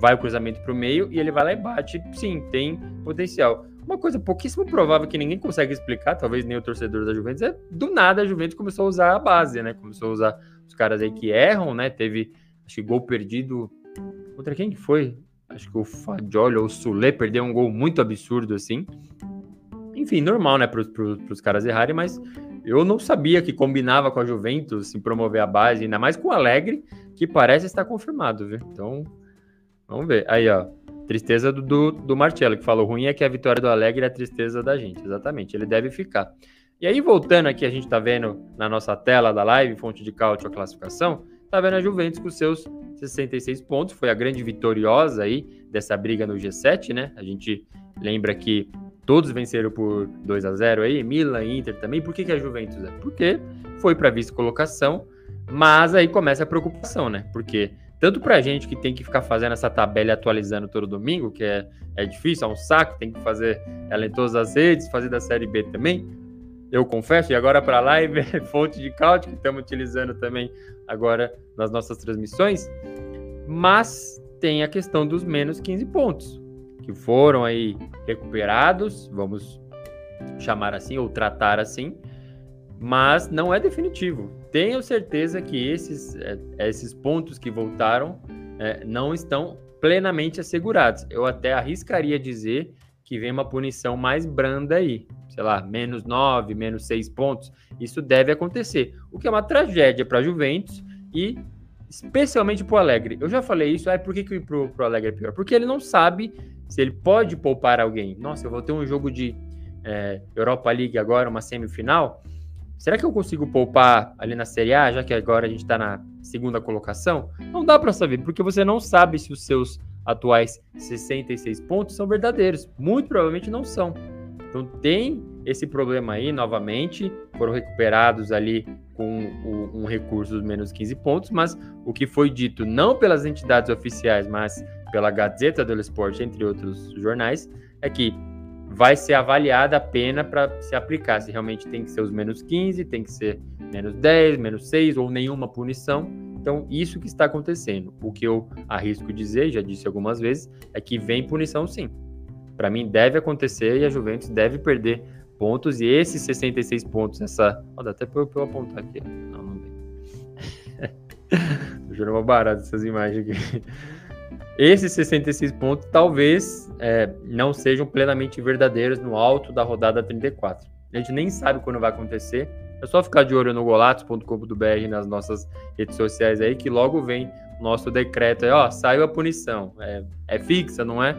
Speaker 1: vai o cruzamento para o meio e ele vai lá e bate. Sim, tem potencial. Uma coisa pouquíssimo provável que ninguém consegue explicar, talvez nem o torcedor da Juventus, é do nada a Juventus começou a usar a base, né? Começou a usar os caras aí que erram, né? Teve, acho que gol perdido. Contra quem que foi? Acho que o Fagioli ou o Sule perdeu um gol muito absurdo assim. Enfim, normal, né, para os caras errarem, mas eu não sabia que combinava com a Juventus em promover a base, ainda mais com o Alegre, que parece estar confirmado, viu? Então, vamos ver. Aí, ó, tristeza do, do, do Marcelo, que falou, ruim é que a vitória do Alegre é a tristeza da gente. Exatamente, ele deve ficar. E aí, voltando aqui, a gente está vendo na nossa tela da live, fonte de cálcio, a classificação, vendo a Juventus com seus 66 pontos, foi a grande vitoriosa aí dessa briga no G7, né? A gente lembra que todos venceram por 2 a 0 aí, Milan, Inter também. Por que, que a Juventus é? Porque foi para vice-colocação, mas aí começa a preocupação, né? Porque tanto para a gente que tem que ficar fazendo essa tabela e atualizando todo domingo, que é, é difícil, é um saco, tem que fazer ela em todas as redes, fazer da Série B também. Eu confesso, e agora para a live, (laughs) fonte de cálcio que estamos utilizando também agora nas nossas transmissões. Mas tem a questão dos menos 15 pontos que foram aí recuperados, vamos chamar assim ou tratar assim, mas não é definitivo. Tenho certeza que esses, é, esses pontos que voltaram é, não estão plenamente assegurados. Eu até arriscaria dizer que vem uma punição mais branda aí, sei lá, menos 9, menos 6 pontos. Isso deve acontecer, o que é uma tragédia para a Juventus e especialmente para o Alegre. Eu já falei isso, é por que, que pro Alegre é pior? Porque ele não sabe se ele pode poupar alguém. Nossa, eu vou ter um jogo de é, Europa League agora, uma semifinal. Será que eu consigo poupar ali na Série A, já que agora a gente está na segunda colocação? Não dá para saber, porque você não sabe se os seus atuais 66 pontos são verdadeiros. Muito provavelmente não são. Então tem esse problema aí novamente. Foram recuperados ali com um recurso dos menos 15 pontos, mas o que foi dito não pelas entidades oficiais, mas pela Gazeta dello Sport, entre outros jornais, é que vai ser avaliada a pena para se aplicar, se realmente tem que ser os menos 15, tem que ser menos 10, menos 6 ou nenhuma punição. Então, isso que está acontecendo. O que eu arrisco dizer, já disse algumas vezes, é que vem punição sim. Para mim, deve acontecer e a Juventus deve perder pontos. E esses 66 pontos, essa. Ó, dá até para eu apontar aqui. Não, não vem. (laughs) Tô jurando uma barata essas imagens aqui. Esses 66 pontos talvez é, não sejam plenamente verdadeiros no alto da rodada 34. A gente nem sabe quando vai acontecer. É só ficar de olho no golatos.com.br nas nossas redes sociais aí, que logo vem nosso decreto. Aí, ó, saiu a punição. É, é fixa, não é?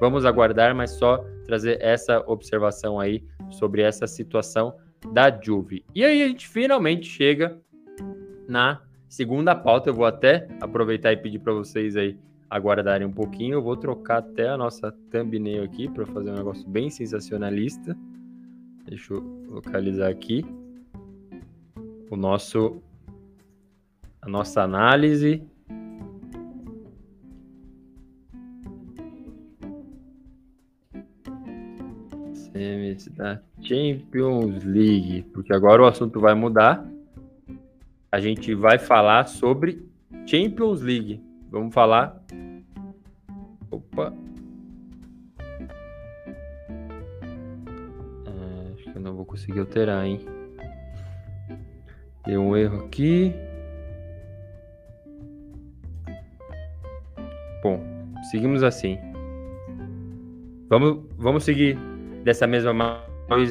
Speaker 1: Vamos aguardar, mas só trazer essa observação aí sobre essa situação da Juve. E aí a gente finalmente chega na segunda pauta. Eu vou até aproveitar e pedir para vocês aí aguardarem um pouquinho. Eu vou trocar até a nossa thumbnail aqui para fazer um negócio bem sensacionalista. Deixa eu localizar aqui o nosso a nossa análise. Semis da Champions League, porque agora o assunto vai mudar. A gente vai falar sobre Champions League. Vamos falar. Opa. É, acho que eu não vou conseguir alterar, hein? Deu um erro aqui. Bom, seguimos assim. Vamos, vamos seguir dessa mesma maneira.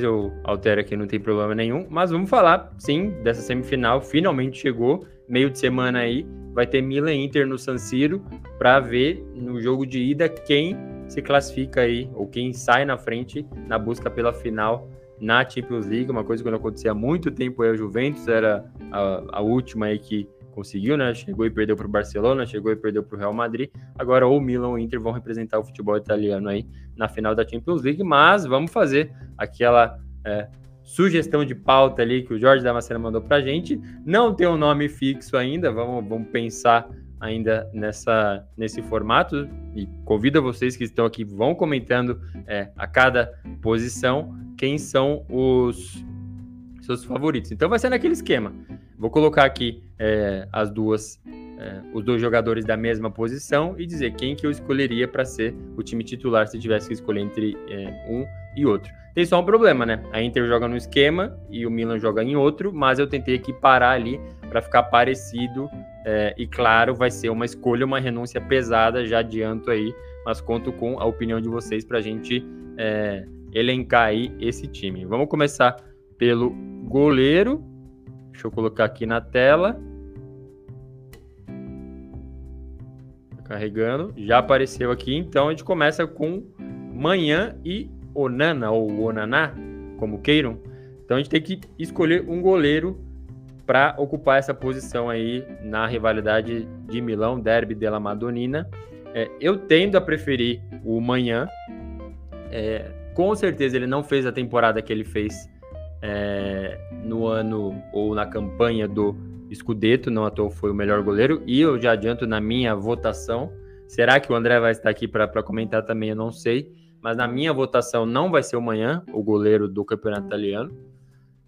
Speaker 1: Eu altero aqui, não tem problema nenhum. Mas vamos falar, sim, dessa semifinal. Finalmente chegou. Meio de semana aí vai ter Milan Inter no San Siro para ver no jogo de ida quem se classifica aí ou quem sai na frente na busca pela final na Champions League, uma coisa que não acontecia há muito tempo, aí a Juventus era a, a última aí que conseguiu, né? Chegou e perdeu para o Barcelona, chegou e perdeu para o Real Madrid. Agora ou Milan ou Inter vão representar o futebol italiano aí na final da Champions League, mas vamos fazer aquela é, sugestão de pauta ali que o Jorge Damasceno mandou para gente. Não tem um nome fixo ainda, vamos, vamos pensar ainda nessa, nesse formato e convido vocês que estão aqui, vão comentando é, a cada posição quem são os seus favoritos. Então vai ser naquele esquema. Vou colocar aqui é, as duas, é, os dois jogadores da mesma posição e dizer quem que eu escolheria para ser o time titular se tivesse que escolher entre é, um e outro. Tem só um problema, né? A Inter joga no esquema e o Milan joga em outro, mas eu tentei aqui parar ali para ficar parecido é, e claro, vai ser uma escolha, uma renúncia pesada, já adianto aí, mas conto com a opinião de vocês para a gente é, elencar aí esse time. Vamos começar pelo goleiro. Deixa eu colocar aqui na tela. Tá carregando. Já apareceu aqui. Então a gente começa com Manhã e Onana, ou Onaná, como queiram. Então a gente tem que escolher um goleiro para ocupar essa posição aí na rivalidade de Milão, Derby della Madonnina. É, eu tendo a preferir o Manhã. É, com certeza ele não fez a temporada que ele fez é, no ano ou na campanha do Scudetto, não à toa foi o melhor goleiro. E eu já adianto na minha votação. Será que o André vai estar aqui para comentar também? Eu não sei. Mas na minha votação não vai ser o Manhã, o goleiro do campeonato italiano.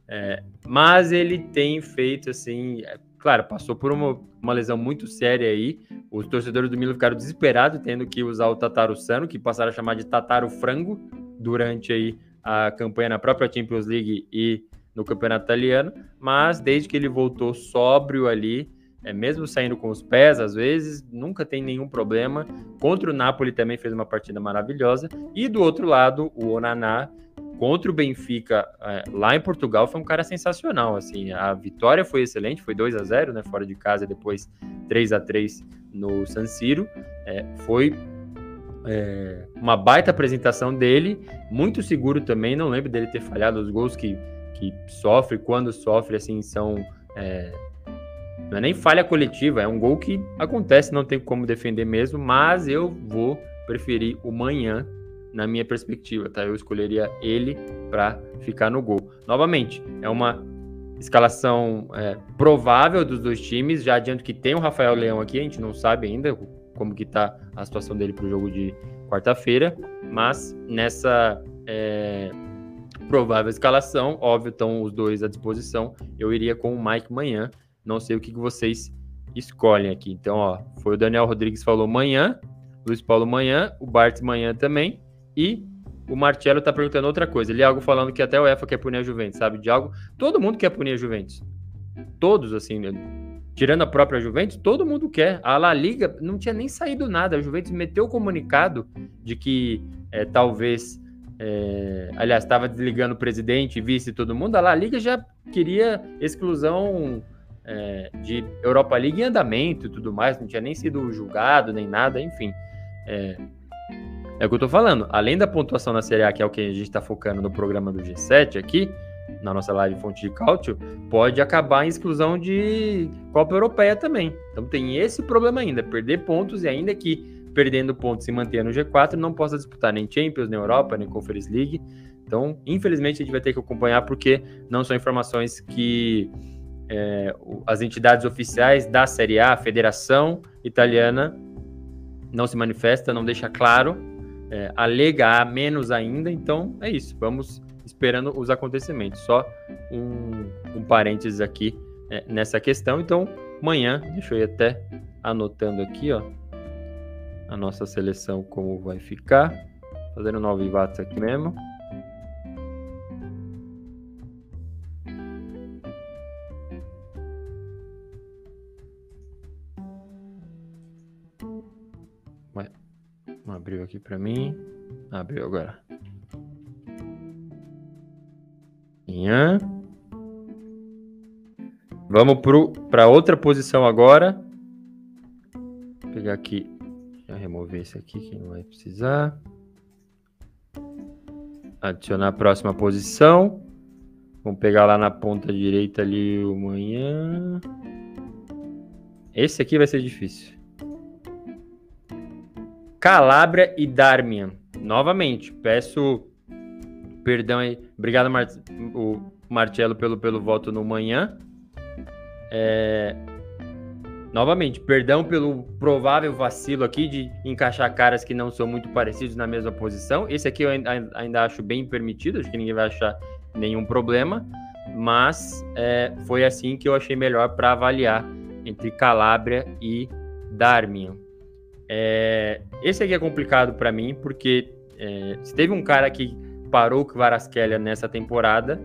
Speaker 1: É, mas ele tem feito assim. É, claro, passou por uma, uma lesão muito séria aí. Os torcedores do Milan ficaram desesperados, tendo que usar o Tataru Sano, que passaram a chamar de Tataru Frango, durante aí a campanha na própria Champions League e no campeonato italiano, mas desde que ele voltou sóbrio ali, é, mesmo saindo com os pés, às vezes, nunca tem nenhum problema. Contra o Napoli também fez uma partida maravilhosa. E do outro lado, o Onaná, contra o Benfica, é, lá em Portugal, foi um cara sensacional. Assim, a vitória foi excelente, foi 2 a 0 né, fora de casa, depois 3 a 3 no San Siro. É, foi é, uma baita apresentação dele, muito seguro também. Não lembro dele ter falhado os gols que, que sofre, quando sofre, assim, são. É, não é nem falha coletiva, é um gol que acontece, não tem como defender mesmo, mas eu vou preferir o Manhã na minha perspectiva, tá? Eu escolheria ele para ficar no gol. Novamente, é uma escalação é, provável dos dois times. Já adianto que tem o Rafael Leão aqui, a gente não sabe ainda como que tá a situação dele para o jogo de quarta-feira, mas nessa é, provável escalação, óbvio, estão os dois à disposição. Eu iria com o Mike manhã. Não sei o que, que vocês escolhem aqui. Então, ó, foi o Daniel Rodrigues falou manhã, Luiz Paulo manhã, o Bart manhã também e o Marcelo tá perguntando outra coisa. Ele é algo falando que até o EFA quer punir a Juventus, sabe? De algo. Todo mundo quer punir a Juventus. Todos, assim? Tirando a própria Juventus, todo mundo quer. A La Liga não tinha nem saído nada. A Juventus meteu o comunicado de que é, talvez. É, aliás, estava desligando o presidente, vice e todo mundo. A La Liga já queria exclusão é, de Europa League em andamento e tudo mais. Não tinha nem sido julgado, nem nada, enfim. É, é o que eu tô falando. Além da pontuação na Série A, que é o que a gente está focando no programa do G7 aqui, na nossa live Fonte de Cálcio, pode acabar em exclusão de Copa Europeia também. Então tem esse problema ainda, perder pontos e ainda que perdendo pontos se manter no G4, não possa disputar nem Champions, nem Europa, nem Conference League. Então, infelizmente, a gente vai ter que acompanhar porque não são informações que é, as entidades oficiais da Série A, a Federação Italiana, não se manifesta, não deixa claro, é, alega a menos ainda. Então, é isso. Vamos esperando os acontecimentos. Só um, um parênteses aqui é, nessa questão. Então, amanhã, deixa eu ir até anotando aqui, ó, a nossa seleção como vai ficar. Fazendo nove watts aqui mesmo. Ué, abriu aqui para mim. Abriu agora. Manhã. Vamos para outra posição agora. Vou pegar aqui. Já remover esse aqui que não vai precisar. Adicionar a próxima posição. Vamos pegar lá na ponta direita ali o manhã. Esse aqui vai ser difícil. Calabria e Darmian. Novamente, peço Perdão aí. Obrigado, Mar o Marcelo, pelo, pelo voto no manhã. É... novamente, perdão pelo provável vacilo aqui de encaixar caras que não são muito parecidos na mesma posição. Esse aqui eu ainda acho bem permitido, acho que ninguém vai achar nenhum problema, mas é, foi assim que eu achei melhor para avaliar entre Calabria e Darmian. É, esse aqui é complicado para mim, porque é, se teve um cara que parou o Kvaratskhelia nessa temporada,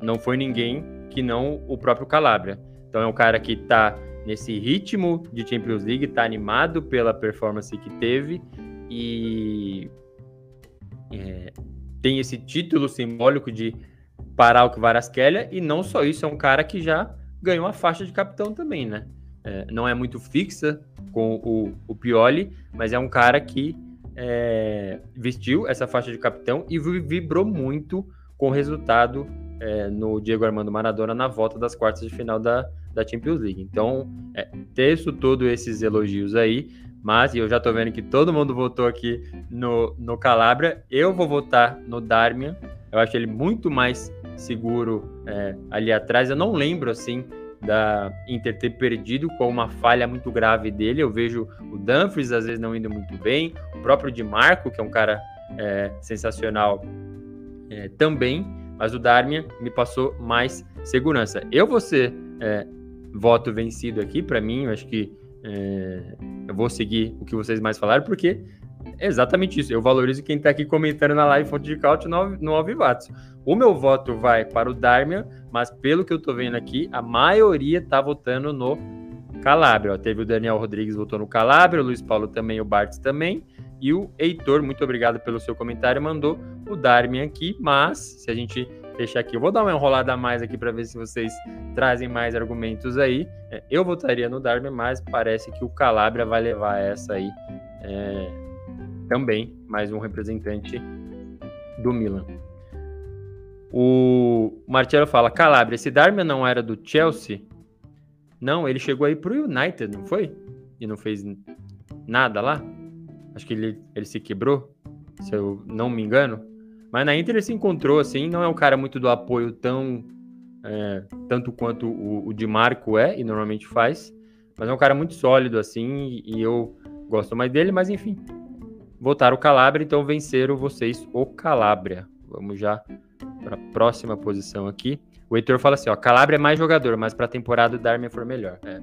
Speaker 1: não foi ninguém que não o próprio Calabria. Então é um cara que está nesse ritmo de Champions League, está animado pela performance que teve e é, tem esse título simbólico de parar o Kvaratskhelia e não só isso, é um cara que já ganhou a faixa de capitão também, né? É, não é muito fixa com o, o Pioli, mas é um cara que é, vestiu essa faixa de capitão e vibrou muito com o resultado é, no Diego Armando Maradona na volta das quartas de final da, da Champions League. Então, é, texto todos esses elogios aí, mas eu já tô vendo que todo mundo votou aqui no, no Calabria. Eu vou votar no Darmian. Eu acho ele muito mais seguro é, ali atrás. Eu não lembro assim da Inter ter perdido com uma falha muito grave dele. Eu vejo o Dumfries às vezes não indo muito bem, o próprio Di Marco, que é um cara é, sensacional é, também, mas o Darmian me passou mais segurança. Eu vou ser é, voto vencido aqui, para mim, eu acho que é, eu vou seguir o que vocês mais falaram, porque exatamente isso. Eu valorizo quem está aqui comentando na live Fonte de Caute no, no Alvivatos. O meu voto vai para o Darmian, mas pelo que eu tô vendo aqui, a maioria tá votando no Calabria. Teve o Daniel Rodrigues votou no Calabria, o Luiz Paulo também, o Bartz também. E o Heitor, muito obrigado pelo seu comentário, mandou o Darmian aqui, mas se a gente fechar aqui, eu vou dar uma enrolada a mais aqui para ver se vocês trazem mais argumentos aí. É, eu votaria no Darmian, mas parece que o Calabria vai levar essa aí é, também, mais um representante do Milan. O Marcelo fala: Calabria, esse Darmian não era do Chelsea? Não, ele chegou aí pro United, não foi? E não fez nada lá? Acho que ele, ele se quebrou, se eu não me engano. Mas na Inter ele se encontrou, assim, não é um cara muito do apoio tão. É, tanto quanto o, o Di Marco é, e normalmente faz. Mas é um cara muito sólido, assim, e eu gosto mais dele, mas enfim. Votaram o Calabria, então venceram vocês o Calabria. Vamos já para a próxima posição aqui. O Heitor fala assim: ó, Calabria é mais jogador, mas para a temporada o Darmian for melhor. É,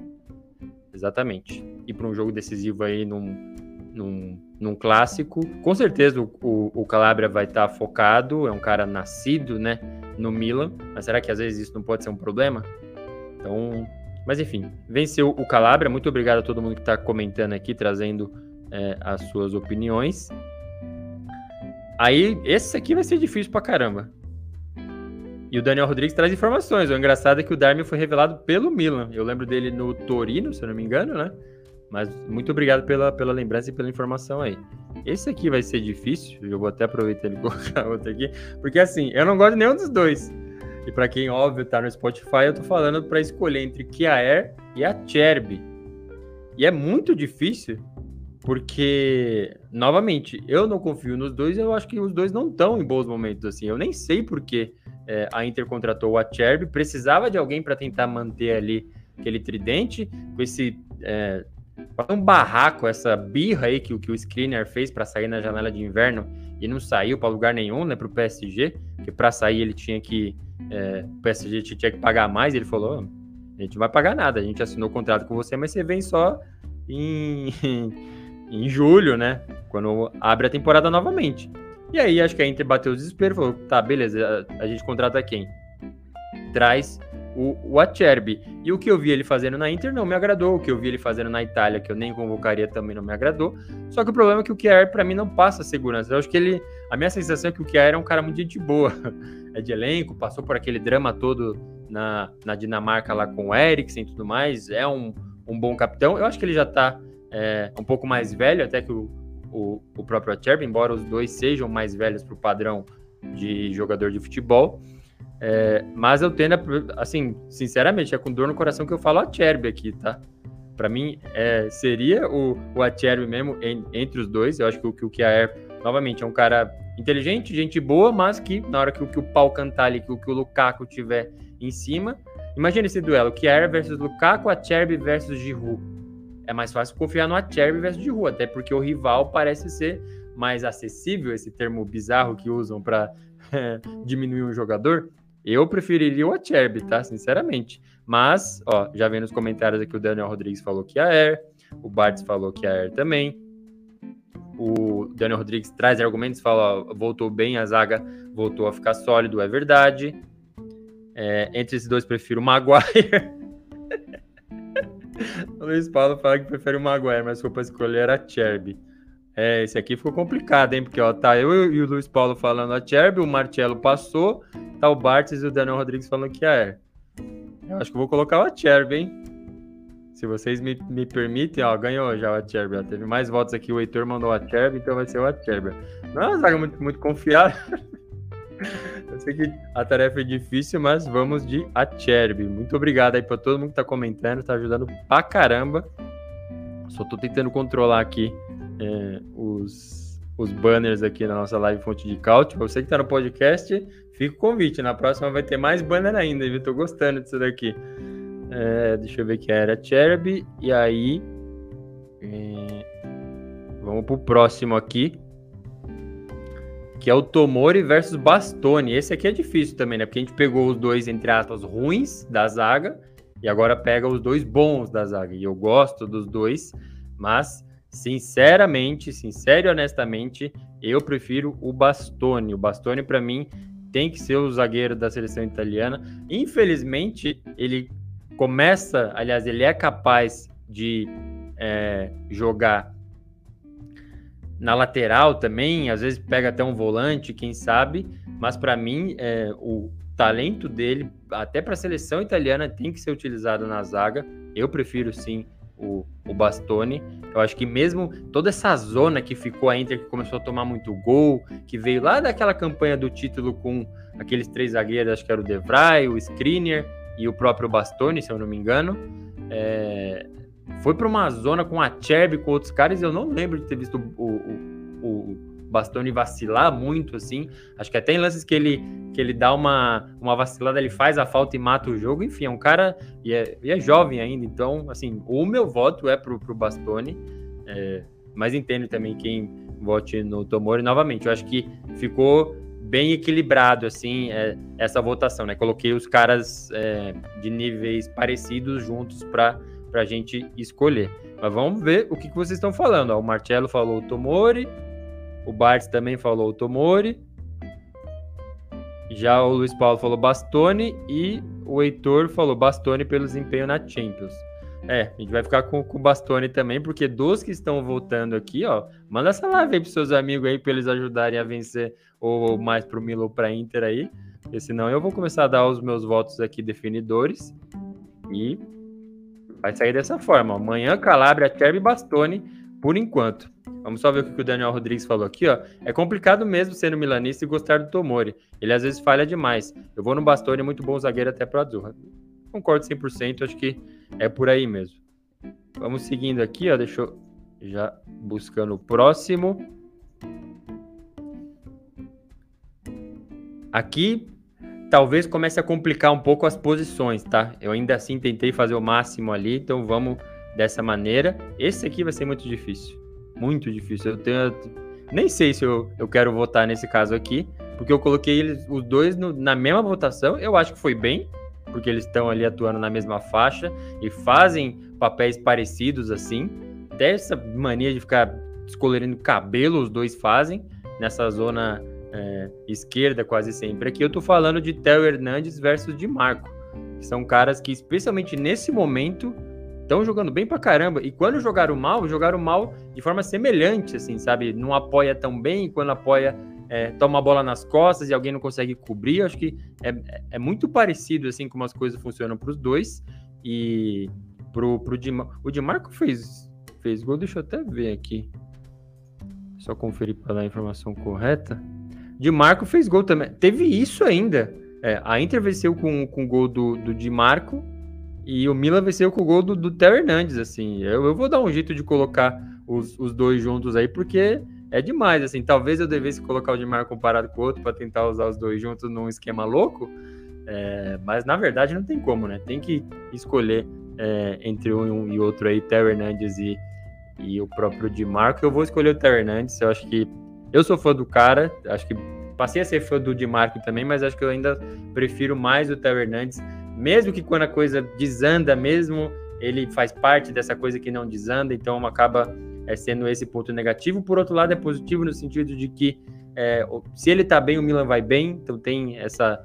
Speaker 1: exatamente. E para um jogo decisivo aí num, num, num clássico, com certeza o, o, o Calabria vai estar tá focado. É um cara nascido, né, no Milan. Mas será que às vezes isso não pode ser um problema? Então, mas enfim, venceu o Calabria. Muito obrigado a todo mundo que está comentando aqui, trazendo é, as suas opiniões. Aí, esse aqui vai ser difícil pra caramba. E o Daniel Rodrigues traz informações. O engraçado é que o Darwin foi revelado pelo Milan. Eu lembro dele no Torino, se eu não me engano, né? Mas muito obrigado pela, pela lembrança e pela informação aí. Esse aqui vai ser difícil. Eu vou até aproveitar e (laughs) colocar outro aqui. Porque assim, eu não gosto de nenhum dos dois. E para quem, óbvio, tá no Spotify, eu tô falando para escolher entre Kiaer e a Cherby. E é muito difícil, porque, novamente, eu não confio nos dois. Eu acho que os dois não estão em bons momentos, assim. Eu nem sei porquê é, a Inter contratou o Acerbi, precisava de alguém para tentar manter ali aquele tridente, com esse é, um barraco, essa birra aí que, que o Skriniar fez para sair na janela de inverno e não saiu para lugar nenhum, né, para o PSG, que para sair ele tinha que é, o PSG tinha que pagar mais, ele falou, a gente não vai pagar nada, a gente assinou o contrato com você, mas você vem só em, (laughs) em julho, né, quando abre a temporada novamente. E aí acho que a Inter bateu o desespero falou: tá, beleza, a, a gente contrata quem? Traz o, o Acerbi. E o que eu vi ele fazendo na Inter não me agradou. O que eu vi ele fazendo na Itália, que eu nem convocaria, também não me agradou. Só que o problema é que o Kier, para mim, não passa segurança. Eu acho que ele. A minha sensação é que o Kier é um cara muito de boa. (laughs) É de elenco, passou por aquele drama todo na, na Dinamarca lá com o Eriksen e tudo mais. É um, um bom capitão. Eu acho que ele já tá é, um pouco mais velho, até que o, o, o próprio Acerbi, embora os dois sejam mais velhos para o padrão de jogador de futebol. É, mas eu tendo, a, assim, sinceramente, é com dor no coração que eu falo Acerbi aqui, tá? Para mim, é, seria o, o Acerbi mesmo em, entre os dois. Eu acho que o que o Kiaer, novamente, é um cara inteligente, gente boa, mas que na hora que, que o pau cantar ali, que, que o Lukaku tiver em cima, Imagina esse duelo, Kier versus Lukaku, Acerbi versus Giroud. É mais fácil confiar no Acerbi versus Giroud, até porque o rival parece ser mais acessível, esse termo bizarro que usam para (laughs) diminuir um jogador. Eu preferiria o Acerbi, tá? Sinceramente. Mas, ó, já vem nos comentários aqui o Daniel Rodrigues falou que a Air, o Bartz falou que a Air também. O Daniel Rodrigues traz argumentos, fala, ó, voltou bem, a zaga voltou a ficar sólido, é verdade. É, entre esses dois, prefiro o Maguire. (laughs) o Luiz Paulo fala que prefere o Maguire, mas se for para escolher a Cherby. É, esse aqui ficou complicado, hein? Porque ó, tá eu e o Luiz Paulo falando a Cherby, o Marcelo passou, tá o Bartes e o Daniel Rodrigues falando que é. Eu acho que vou colocar o Acerbi, hein? Se vocês me, me permitem, ó, ganhou já o Acerbi. Teve mais votos aqui, o Heitor mandou o Acerbi, então vai ser o Acerbi. Não é uma zaga muito, muito confiável. (laughs) Eu sei que a tarefa é difícil, mas vamos de Acerbi. Muito obrigado aí para todo mundo que tá comentando, tá ajudando pra caramba. Só tô tentando controlar aqui é, os, os banners aqui na nossa live Fonte de Cálcio. Você que tá no podcast, fica o convite. Na próxima vai ter mais banner ainda, viu? Tô gostando disso daqui. É, deixa eu ver que era Cherby. E aí. É, vamos pro próximo aqui. Que é o Tomori versus Bastoni. Esse aqui é difícil também, né? Porque a gente pegou os dois, entre aspas, ruins da zaga. E agora pega os dois bons da zaga. E eu gosto dos dois. Mas, sinceramente, sincero e honestamente, eu prefiro o Bastoni. O Bastoni, para mim, tem que ser o zagueiro da seleção italiana. Infelizmente, ele começa, aliás, ele é capaz de é, jogar na lateral também, às vezes pega até um volante, quem sabe, mas para mim é, o talento dele, até para a seleção italiana, tem que ser utilizado na zaga. Eu prefiro sim o, o Bastoni. Eu acho que mesmo toda essa zona que ficou a Inter, que começou a tomar muito gol, que veio lá daquela campanha do título com aqueles três zagueiros, acho que era o Devray, o Skriniar e o próprio Bastoni, se eu não me engano, é, foi para uma zona com a Cherby, com outros caras, eu não lembro de ter visto o, o, o Bastoni vacilar muito, assim. Acho que até em lances que ele, que ele dá uma, uma vacilada, ele faz a falta e mata o jogo. Enfim, é um cara e é, e é jovem ainda. Então, assim, o meu voto é pro, pro Bastoni. É, mas entendo também quem vote no Tomori. Novamente, eu acho que ficou bem equilibrado, assim, é, essa votação, né? Coloquei os caras é, de níveis parecidos juntos para a gente escolher. Mas vamos ver o que, que vocês estão falando. Ó, o Marcelo falou o Tomori, o Bart também falou o Tomori. Já o Luiz Paulo falou Bastoni e o Heitor falou Bastoni pelo desempenho na Champions. É, a gente vai ficar com, o Bastoni também, porque dos que estão voltando aqui, ó, manda essa live aí pros seus amigos aí, para eles ajudarem a vencer, ou mais pro Milo ou pra Inter aí, porque senão eu vou começar a dar os meus votos aqui definidores, e vai sair dessa forma, Amanhã, Calabria, Cherby e Bastoni, por enquanto. Vamos só ver o que o Daniel Rodrigues falou aqui, ó. É complicado mesmo ser milanista e gostar do Tomori. Ele às vezes falha demais. Eu vou no Bastoni, muito bom zagueiro até pro Azurra. Concordo 100%, acho que é por aí mesmo. Vamos seguindo aqui, ó. Deixa eu já buscando o próximo. Aqui talvez comece a complicar um pouco as posições, tá? Eu ainda assim tentei fazer o máximo ali, então vamos dessa maneira. Esse aqui vai ser muito difícil. Muito difícil. Eu tenho. Nem sei se eu, eu quero votar nesse caso aqui, porque eu coloquei eles, os dois no, na mesma votação. Eu acho que foi bem, porque eles estão ali atuando na mesma faixa e fazem papéis parecidos assim. Até essa mania de ficar descolorindo cabelo, os dois fazem nessa zona é, esquerda quase sempre. Aqui eu tô falando de Theo Hernandes versus de Marco, que são caras que, especialmente nesse momento, estão jogando bem pra caramba. E quando jogaram mal, jogaram mal de forma semelhante, assim, sabe? Não apoia tão bem, quando apoia é, toma a bola nas costas e alguém não consegue cobrir. Acho que é, é muito parecido assim como as coisas funcionam para os dois. E pro, pro Di, o Di Marco fez, fez gol, deixa eu até ver aqui. Só conferir para dar a informação correta. Di Marco fez gol também. Teve isso ainda. É, a Inter venceu com, com o gol do, do Di Marco e o Milan venceu com o gol do, do Theo Hernandes. Assim, eu, eu vou dar um jeito de colocar os, os dois juntos aí, porque é demais, assim. Talvez eu devesse colocar o Dimar comparado com o outro para tentar usar os dois juntos num esquema louco, É, mas na verdade não tem como, né? Tem que escolher é, entre um e outro aí, Terry Hernandes e, e o próprio Di Marco. Eu vou escolher o Terry Hernandes. Eu acho que eu sou fã do cara. Acho que passei a ser fã do Di Marco também, mas acho que eu ainda prefiro mais o Terry Hernandes. Mesmo que quando a coisa desanda, mesmo ele faz parte dessa coisa que não desanda, então acaba é, sendo esse ponto negativo. Por outro lado, é positivo no sentido de que é, se ele tá bem, o Milan vai bem, então tem essa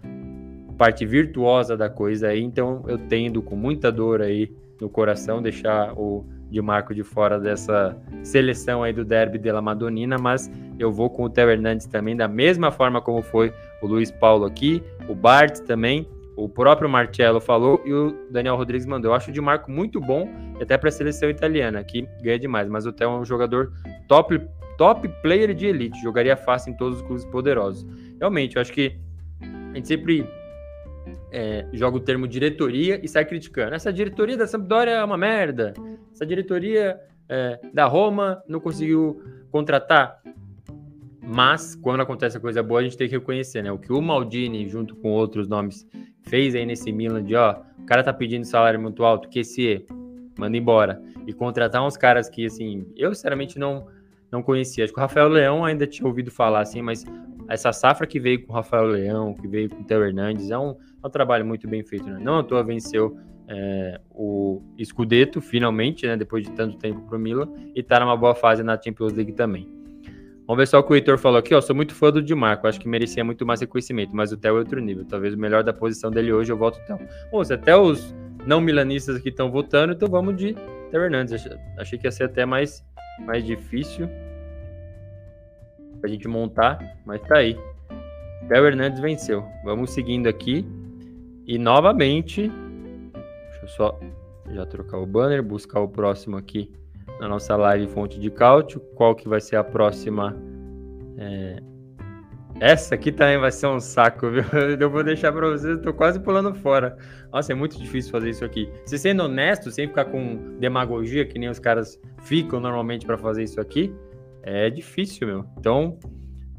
Speaker 1: parte virtuosa da coisa aí, então eu tendo com muita dor aí no coração deixar o de Marco de fora dessa seleção aí do derby de la Madonina, mas eu vou com o Theo Hernandes também, da mesma forma como foi o Luiz Paulo aqui, o Bart também, o próprio Marcello falou e o Daniel Rodrigues mandou. Eu acho o Di Marco muito bom, até para a seleção italiana, que ganha demais, mas o Theo é um jogador top, top player de elite, jogaria fácil em todos os clubes poderosos. Realmente, eu acho que a gente sempre é, joga o termo diretoria e sai criticando. Essa diretoria da Sampdoria é uma merda. Essa diretoria é, da Roma não conseguiu contratar. Mas, quando acontece a coisa boa, a gente tem que reconhecer, né? O que o Maldini, junto com outros nomes, fez aí nesse Milan de, ó, o cara tá pedindo salário muito alto, que esse manda embora. E contratar uns caras que, assim, eu sinceramente não, não conhecia. Acho que o Rafael Leão ainda tinha ouvido falar, assim, mas essa safra que veio com o Rafael Leão, que veio com o Theo Hernandes, é um, é um trabalho muito bem feito. Né? Não à toa venceu é, o Scudetto, finalmente, né, depois de tanto tempo para o Milan, e está numa boa fase na Champions League também. Vamos ver só o que o Heitor falou aqui, ó. Sou muito fã do Di Marco, acho que merecia muito mais reconhecimento, mas o Theo é outro nível. Talvez o melhor da posição dele hoje, eu voto o Theo. Bom, se até os não milanistas aqui estão votando, então vamos de Theo Hernandes. Achei que ia ser até mais, mais difícil pra gente montar, mas tá aí. Theo Hernandes venceu. Vamos seguindo aqui. E novamente, deixa eu só já trocar o banner, buscar o próximo aqui na nossa live fonte de cálcio. Qual que vai ser a próxima? É... Essa aqui também vai ser um saco, (laughs) viu? Eu vou deixar para vocês, eu tô quase pulando fora. Nossa, é muito difícil fazer isso aqui. Se sendo honesto, sem ficar com demagogia, que nem os caras ficam normalmente para fazer isso aqui, é difícil, meu. Então,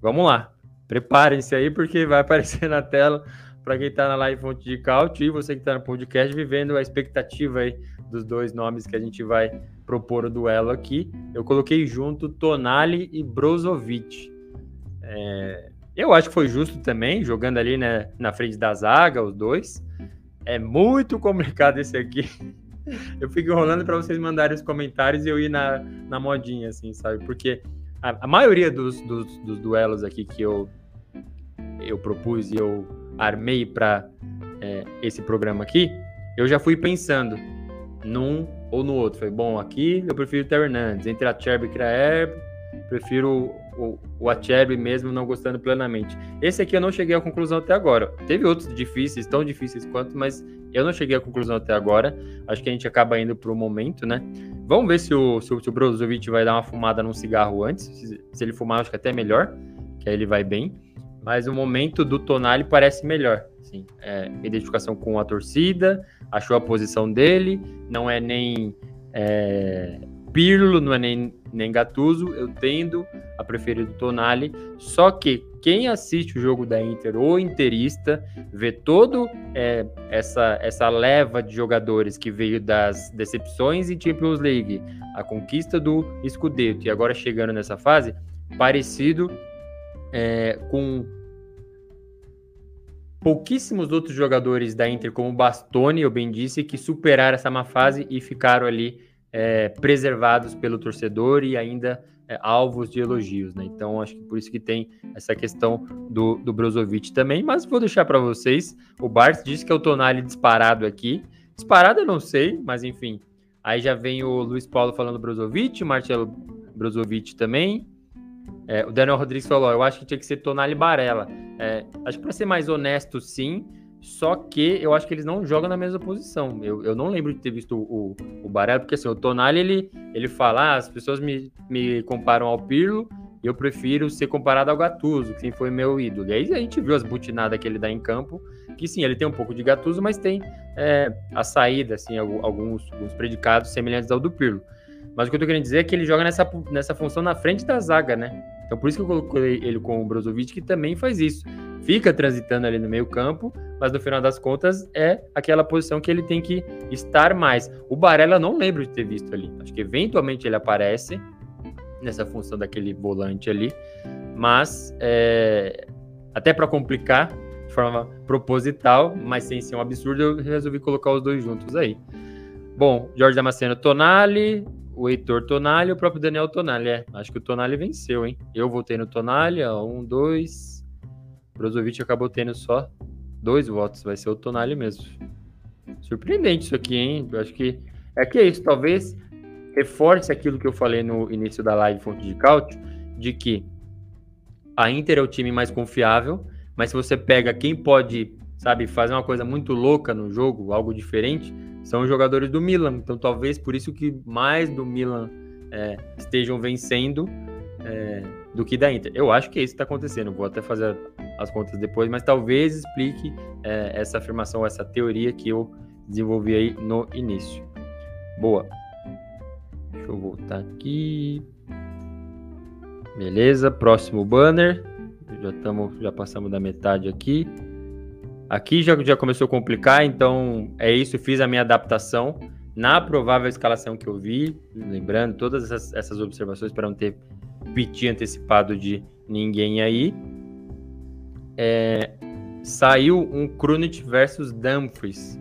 Speaker 1: vamos lá. Preparem-se aí, porque vai (laughs) aparecer na tela para quem está na live Fonte de Caute e você que está no podcast, vivendo a expectativa aí dos dois nomes que a gente vai propor o duelo aqui. Eu coloquei junto Tonali e Brozovic. É, eu acho que foi justo também, jogando ali né, na frente da zaga, os dois. É muito (laughs) complicado esse aqui. Eu fico enrolando para vocês mandarem os comentários e eu ir na, na modinha, assim, sabe? Porque a, a maioria dos, dos, dos, duelos aqui que eu, eu propus e eu armei para é, esse programa aqui, eu já fui pensando num ou no outro. Falei, bom, aqui eu prefiro o Terry Hernandes. Entre a Cherby e a Kraer, prefiro o, o Acerbi mesmo não gostando plenamente. Esse aqui eu não cheguei à conclusão até agora. Teve outros difíceis, tão difíceis quanto, mas eu não cheguei à conclusão até agora. Acho que a gente acaba indo para o momento, né? Vamos ver se o, se o, se o Brozovic vai dar uma fumada num cigarro antes. Se, se, ele fumar, acho que até melhor, que aí ele vai bem. Mas o momento do Tonali parece melhor. Assim, é, identificação com a torcida, achou a posição dele, não é nem é, Pirlo, não é nem, nem Gattuso, eu tendo a preferir o Tonali, só que quem assiste o jogo da Inter ou interista vê todo é, essa, essa leva de jogadores que veio das decepções em Champions League, a conquista do Scudetto e agora chegando nessa fase, parecido é, com pouquíssimos outros jogadores da Inter, como Bastoni, eu bem disse, que superaram essa má fase e ficaram ali é, preservados pelo torcedor e ainda é, alvos de elogios, né? Então acho que por isso que tem essa questão do, do Brozovic também, mas vou deixar para vocês. O Bart disse que é o Tonali disparado aqui. Disparado eu não sei, mas enfim. Aí já vem o Luiz Paulo falando Brozovic, Marcelo Brozovic também. É, o Daniel Rodrigues falou: eu acho que tinha que ser Tonali Barella. É, acho que para ser mais honesto, sim. Só que eu acho que eles não jogam na mesma posição. Eu, eu não lembro de ter visto o, o, Barella, porque assim, o Tonali ele, ele fala: ah, as pessoas me, me comparam ao Pirlo e eu prefiro ser comparado ao Gattuso, que foi meu ídolo. E aí a gente viu as butinadas que ele dá em campo, que sim, ele tem um pouco de Gattuso, mas tem é, a saída, assim, alguns, alguns predicados semelhantes ao do Pirlo. Mas o que eu tô querendo dizer é que ele joga nessa, nessa função na frente da zaga, né? Então por isso que eu coloquei ele com o Brozovic, que também faz isso fica transitando ali no meio campo, mas no final das contas é aquela posição que ele tem que estar mais. O Barella não lembro de ter visto ali. Acho que eventualmente ele aparece nessa função daquele volante ali, mas é, até para complicar de forma proposital, mas sem ser um absurdo, eu resolvi colocar os dois juntos aí. Bom, Jorge Damasceno Tonali, o Heitor Tonali e o próprio Daniel Tonali. É, acho que o Tonali venceu, hein? Eu votei no Tonali, ó, um, dois. Brozovic acabou tendo só dois votos, vai ser o Tonali mesmo. Surpreendente isso aqui, hein? Eu acho que é que é isso, talvez reforce aquilo que eu falei no início da live Fonte de Cálcio, de que a Inter é o time mais confiável, mas se você pega quem pode, sabe, fazer uma coisa muito louca no jogo, algo diferente, são jogadores do Milan. Então, talvez por isso que mais do Milan é, estejam vencendo é, do que da Inter. Eu acho que é isso que está acontecendo. Vou até fazer as contas depois, mas talvez explique é, essa afirmação, essa teoria que eu desenvolvi aí no início. Boa. Deixa eu voltar aqui. Beleza, próximo banner. Já, tamo, já passamos da metade aqui. Aqui já, já começou a complicar, então é isso. Fiz a minha adaptação na provável escalação que eu vi. Lembrando todas essas, essas observações para não ter piti antecipado de ninguém aí. É, saiu um Krunic versus Dumfries.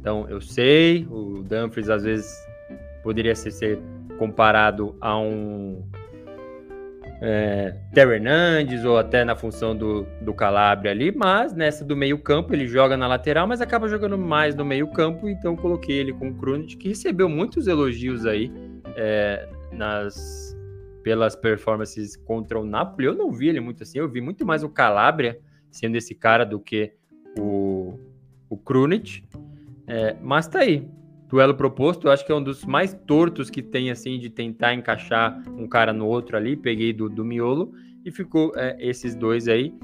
Speaker 1: Então eu sei, o Dumfries às vezes poderia ser, ser comparado a um é, Terry Hernandes ou até na função do, do Calabria ali, mas nessa do meio-campo ele joga na lateral, mas acaba jogando mais no meio-campo, então coloquei ele com o Krunic, que recebeu muitos elogios aí é, nas pelas performances contra o Napoli. Eu não vi ele muito assim, eu vi muito mais o Calabria sendo esse cara do que o, o Krunic. É, mas tá aí duelo proposto, eu acho que é um dos mais tortos que tem, assim, de tentar encaixar um cara no outro ali. Peguei do, do miolo e ficou é, esses dois aí.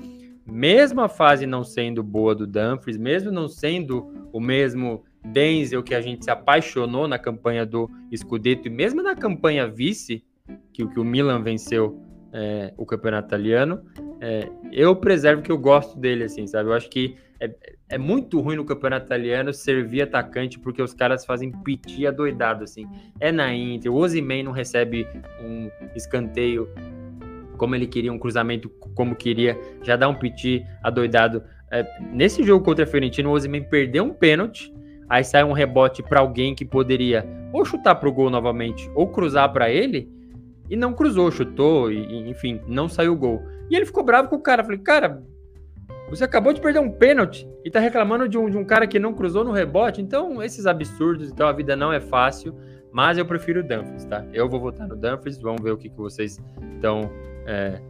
Speaker 1: Mesmo a fase não sendo boa do Dumfries, mesmo não sendo o mesmo Denzel que a gente se apaixonou na campanha do Scudetto e mesmo na campanha vice, que, que o Milan venceu é, o campeonato italiano, é, eu preservo que eu gosto dele, assim, sabe? Eu acho que é, é, muito ruim no campeonato italiano servir atacante porque os caras fazem piti adoidado, assim. É na Inter, o Osimhen não recebe um escanteio como ele queria, um cruzamento como queria, já dá um piti adoidado. É, nesse jogo contra a Fiorentina, o Osimhen perdeu um pênalti, aí sai um rebote para alguém que poderia ou chutar pro gol novamente ou cruzar para ele, e não cruzou, chutou, e, enfim, não saiu o gol. E ele ficou bravo com o cara. Falei, cara, você acabou de perder um pênalti e tá reclamando de um, de um cara que não cruzou no rebote. Então, esses absurdos, então a vida não é fácil, mas eu prefiro o Dumfries, tá? Eu vou votar no Dumfries, vamos ver o que, que vocês estão é,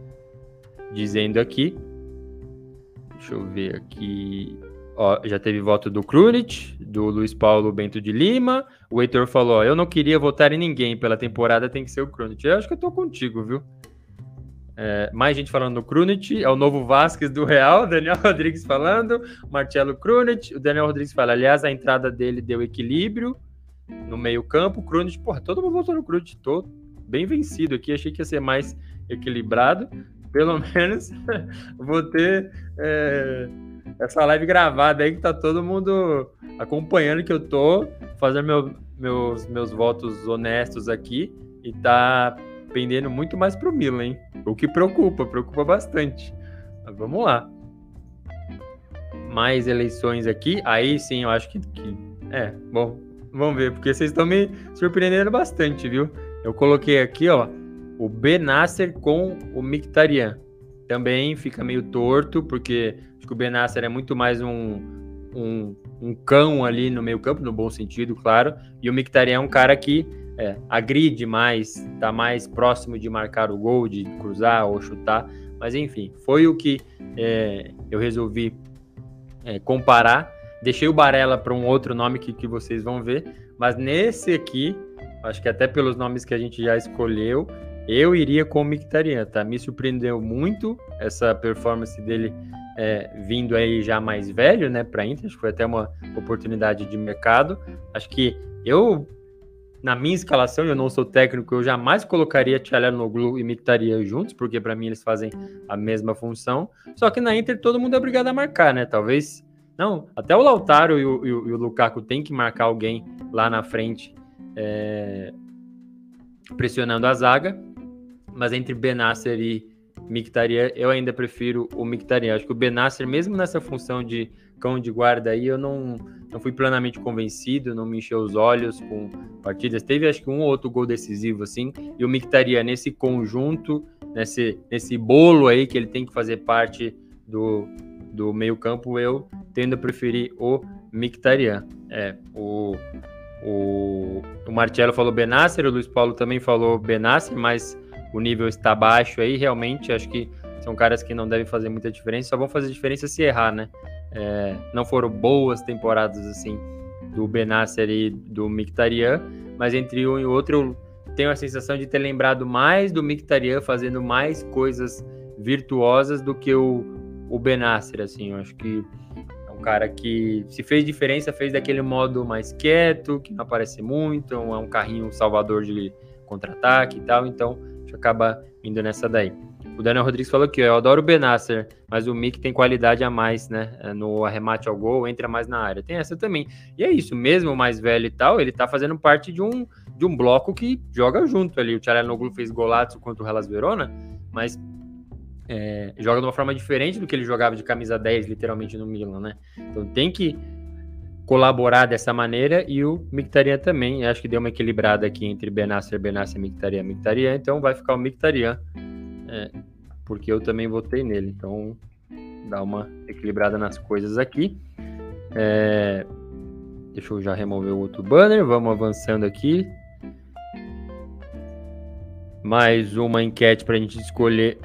Speaker 1: dizendo aqui. Deixa eu ver aqui. Ó, já teve voto do Krunic, do Luiz Paulo Bento de Lima. O Heitor falou: ó, eu não queria votar em ninguém pela temporada, tem que ser o Krunic. Eu acho que eu tô contigo, viu? É, mais gente falando no Krunic, é o novo Vasquez do Real, (laughs) Daniel Rodrigues falando, Marcelo Krunic, o Daniel Rodrigues fala, aliás, a entrada dele deu equilíbrio no meio campo, Krunic, porra, todo mundo voltou no Krunic, tô bem vencido aqui, achei que ia ser mais equilibrado, pelo (laughs) menos vou ter é, essa live gravada aí que tá todo mundo acompanhando que eu tô fazendo meu, meus, meus votos honestos aqui e tá pendendo muito mais pro Milan, hein? O que preocupa, preocupa bastante. Mas vamos lá. Mais eleições aqui. Aí sim, eu acho que, que. É, bom, vamos ver, porque vocês estão me surpreendendo bastante, viu? Eu coloquei aqui, ó, o Benasser com o Mictarian. Também fica meio torto, porque acho que o Benasser é muito mais um, um, um cão ali no meio campo, no bom sentido, claro. E o Mictarian é um cara que é, agride mais, está mais próximo de marcar o gol, de cruzar ou chutar. Mas enfim, foi o que é, eu resolvi é, comparar. Deixei o Barella para um outro nome que, que vocês vão ver, mas nesse aqui, acho que até pelos nomes que a gente já escolheu, eu iria com o Mictarian, tá? Me surpreendeu muito essa performance dele é, vindo aí já mais velho, né, para Inter. Acho que foi até uma oportunidade de mercado. Acho que eu na minha escalação, eu não sou técnico, eu jamais colocaria Tchalanoglu e Mkhitaryan juntos, porque para mim eles fazem a mesma função. Só que na Inter todo mundo é obrigado a marcar, né? Talvez não, até o Lautaro e o, e o, e o Lukaku tem que marcar alguém lá na frente, é, pressionando a zaga. Mas entre Benasser e Mkhitaryan, eu ainda prefiro o Mkhitaryan. Acho que o Benasser, mesmo nessa função de cão de guarda aí, eu não, não fui plenamente convencido, não me encheu os olhos com partidas. Teve acho que um ou outro gol decisivo, assim, e o Mkhitaryan nesse conjunto, nesse, nesse bolo aí que ele tem que fazer parte do, do meio campo, eu tendo a preferir o Mictarian. É, o, o, o Marcelo falou Benasser, o Luiz Paulo também falou Benasser, mas o nível está baixo aí, realmente, acho que são caras que não devem fazer muita diferença, só vão fazer diferença se errar, né? É, não foram boas temporadas, assim, do Benasser e do Mictarian, mas entre um e outro eu tenho a sensação de ter lembrado mais do Mictarian fazendo mais coisas virtuosas do que o, o Benasser, assim, eu acho que um cara que se fez diferença, fez daquele modo mais quieto, que não aparece muito, é um carrinho salvador de contra-ataque e tal, então gente acaba indo nessa daí. O Daniel Rodrigues falou aqui, eu adoro o Benasser, mas o Mick tem qualidade a mais, né? No arremate ao gol, entra mais na área. Tem essa também. E é isso, mesmo mais velho e tal, ele tá fazendo parte de um, de um bloco que joga junto ali. O Tcharanoglu fez golaço contra o Hellas Verona, mas é, joga de uma forma diferente do que ele jogava de camisa 10, literalmente, no Milan, né? Então tem que colaborar dessa maneira e o Mictarian também. Acho que deu uma equilibrada aqui entre Benasser, Benasser, Mictarian, Mictarian. Então vai ficar o Mictarian, é, porque eu também votei nele. Então dá uma equilibrada nas coisas aqui. É, deixa eu já remover o outro banner. Vamos avançando aqui. Mais uma enquete para a gente escolher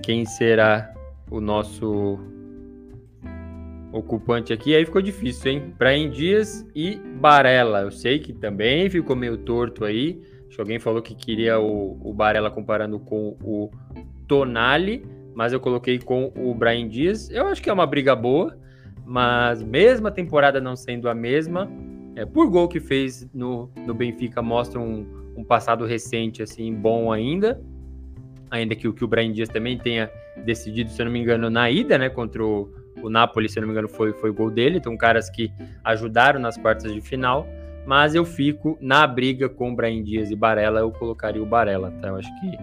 Speaker 1: quem será o nosso ocupante aqui. Aí ficou difícil, hein? Brian Dias e Barella. Eu sei que também ficou meio torto aí. Acho que alguém falou que queria o, o Barella comparando com o Tonali, mas eu coloquei com o Brian Dias. Eu acho que é uma briga boa, mas mesmo a temporada não sendo a mesma, é, por gol que fez no, no Benfica, mostra um, um passado recente assim bom ainda ainda que o que o Brian Dias também tenha decidido, se eu não me engano, na ida, né, contra o, o Napoli, se não me engano, foi, foi o gol dele. Então, caras que ajudaram nas quartas de final. Mas eu fico na briga com Brian Dias e Barella, eu colocaria o Barella, tá? Eu acho que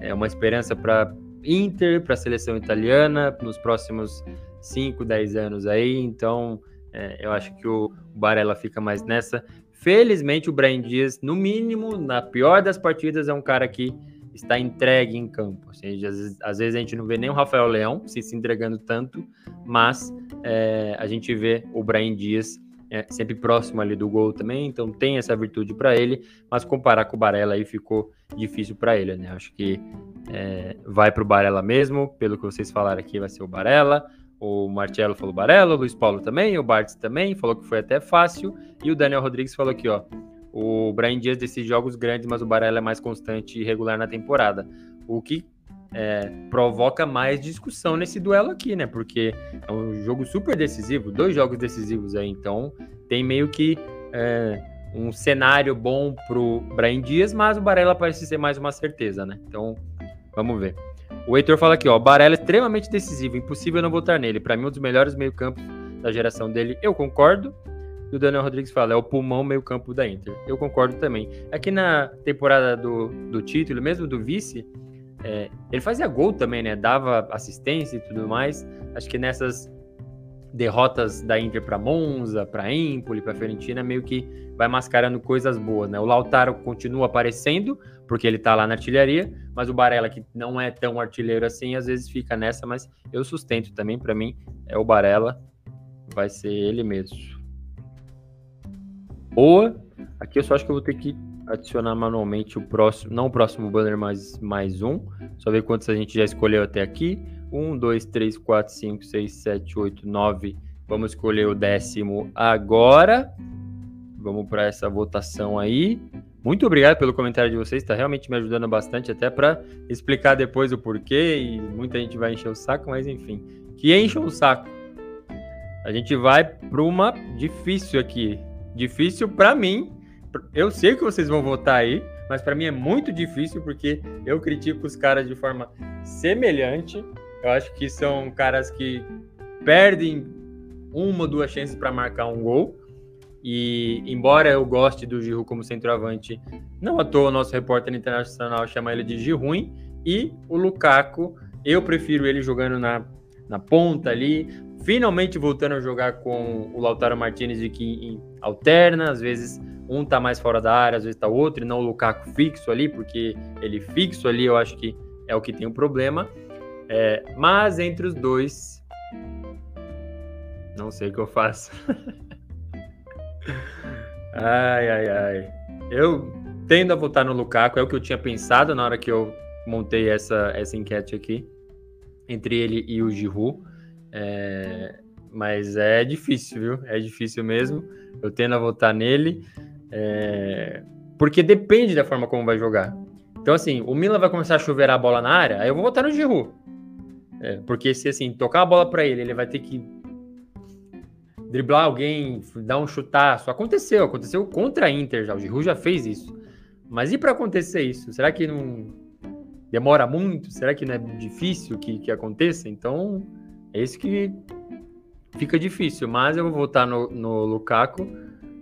Speaker 1: é uma esperança para Inter, para a seleção italiana, nos próximos 5, 10 anos aí. Então, é, eu acho que o Barella fica mais nessa. Felizmente, o Brian Dias, no mínimo, na pior das partidas, é um cara que está entregue em campo. Ou seja, às vezes, às vezes a gente não vê nem o Rafael Leão se, se entregando tanto, mas é, a gente vê o Brian Dias é, sempre próximo ali do gol também, então tem essa virtude para ele, mas comparar com o Barella aí ficou difícil para ele, né? Acho que é, vai para o Barella mesmo, pelo que vocês falaram aqui, vai ser o Barella. O Marcelo falou Barella, o Luiz Paulo também, o Bartz também, falou que foi até fácil, e o Daniel Rodrigues falou aqui, ó, o Brian Dias decide jogos grandes, mas o Barella é mais constante e regular na temporada. O que é, provoca mais discussão nesse duelo aqui, né? Porque é um jogo super decisivo, dois jogos decisivos aí, então tem meio que é, um cenário bom pro Brian Dias, mas o Barella parece ser mais uma certeza, né? Então, vamos ver. O Heitor fala aqui, ó, Barella é extremamente decisivo, impossível não votar nele. Para mim, um dos melhores meio-campos da geração dele. Eu concordo. E o Daniel Rodrigues fala, é o pulmão meio campo da Inter. Eu concordo também. Aqui na temporada do, do título, mesmo do vice, é, ele fazia gol também, né? Dava assistência e tudo mais. Acho que nessas derrotas da Inter para Monza, para Empoli, para Fiorentina, meio que vai mascarando coisas boas, né? O Lautaro continua aparecendo, porque ele tá lá na artilharia, mas o Barella, que não é tão artilheiro assim, às vezes fica nessa, mas eu sustento também, para mim, é o Barella, vai ser ele mesmo boa. Aqui eu só acho que eu vou ter que adicionar manualmente o próximo, não o próximo banner, mas mais um. Só ver quantos a gente já escolheu até aqui. Um, dois, três, quatro, cinco, seis, sete, oito, nove. Vamos escolher o décimo agora. Vamos para essa votação aí. Muito obrigado pelo comentário de vocês, está realmente me ajudando bastante, até para explicar depois o porquê. E muita gente vai encher o saco, mas enfim, que encha o saco. A gente vai para uma difícil aqui. Difícil para mim, eu sei que vocês vão votar aí, mas para mim é muito difícil porque eu critico os caras de forma semelhante. Eu acho que são caras que perdem uma duas chances para marcar um gol. E embora eu goste do Giroud como centroavante, não à toa o nosso repórter internacional chama ele de Giruim e o Lukaku, eu prefiro ele jogando na, na ponta ali, finalmente voltando a jogar com o Lautaro Martinez de que alterna, às vezes um tá mais fora da área, às vezes tá outro, e não o Lukaku fixo ali, porque ele fixo ali eu acho que é o que tem o um problema. É, mas entre os dois, não sei o que eu faço. (laughs) ai, ai, ai. Eu tendo a votar no Lukaku, é o que eu tinha pensado na hora que eu montei essa, essa enquete aqui, entre ele e o Giroud. É, mas é difícil, viu? É difícil mesmo. Eu tendo a votar nele, é, porque depende da forma como vai jogar. Então, assim, o Milan vai começar a chover a bola na área, aí eu vou votar no Giroud. É, porque se, assim, tocar a bola para ele, ele vai ter que driblar alguém, dar um chutaço. Aconteceu, aconteceu contra a Inter já. O Giroud já fez isso. Mas e para acontecer isso? Será que não demora muito? Será que não é difícil que, que aconteça? Então, é isso que fica difícil. Mas eu vou votar no, no Lukaku.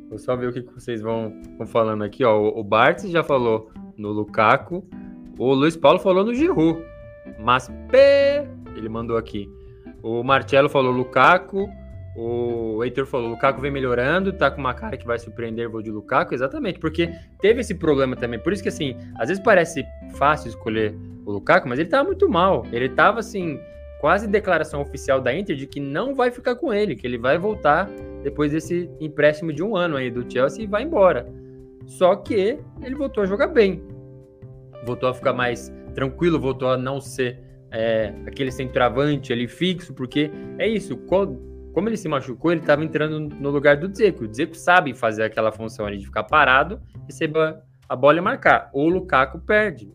Speaker 1: Vou só ver o que, vocês vão, vão falando aqui. Ó, o, o Bart já falou no Lukaku. O Luiz Paulo falou no Giroud. Mas P, ele mandou aqui. O Marcelo falou Lukaku. O Heitor falou, Lukaku vem melhorando, tá com uma cara que vai surpreender o de Lukaku, exatamente, porque teve esse problema também. Por isso que, assim, às vezes parece fácil escolher o Lukaku, mas ele tava muito mal. Ele tava, assim, quase declaração oficial da Inter de que não vai ficar com ele, que ele vai voltar depois desse empréstimo de um ano aí do Chelsea e vai embora. Só que ele voltou a jogar bem, voltou a ficar mais tranquilo, voltou a não ser é, aquele centroavante ali fixo, porque é isso, como ele se machucou, ele estava entrando no lugar do Dzeko. O Dzeko sabe fazer aquela função ali de ficar parado, receber a bola e marcar. O Lukaku perde.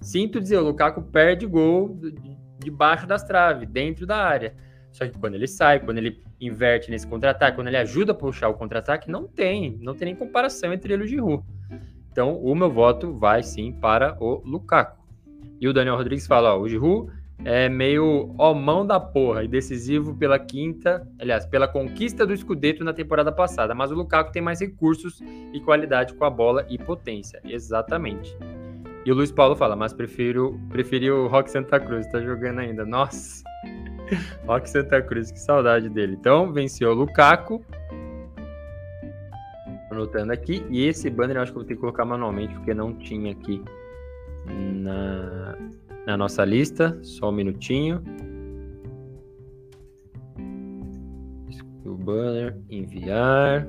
Speaker 1: Sinto dizer, o Lukaku perde gol debaixo das traves, dentro da área. Só que quando ele sai, quando ele inverte nesse contra-ataque, quando ele ajuda a puxar o contra-ataque, não tem, não tem nem comparação entre ele e o Giroud. Então, o meu voto vai sim para o Lukaku. E o Daniel Rodrigues fala, ó, o Giroud é meio ó mão da porra e decisivo pela quinta, aliás, pela conquista do Scudetto na temporada passada, mas o Lukaku tem mais recursos e qualidade com a bola e potência. Exatamente. E o Luiz Paulo fala, mas prefiro, preferi o Rock Santa Cruz, tá jogando ainda. Nossa! (laughs) Rock Santa Cruz, que saudade dele. Então, venceu o Lukaku. Anotando aqui. E esse banner eu acho que eu vou ter que colocar manualmente, porque não tinha aqui na, na nossa lista. Só um minutinho. O banner, enviar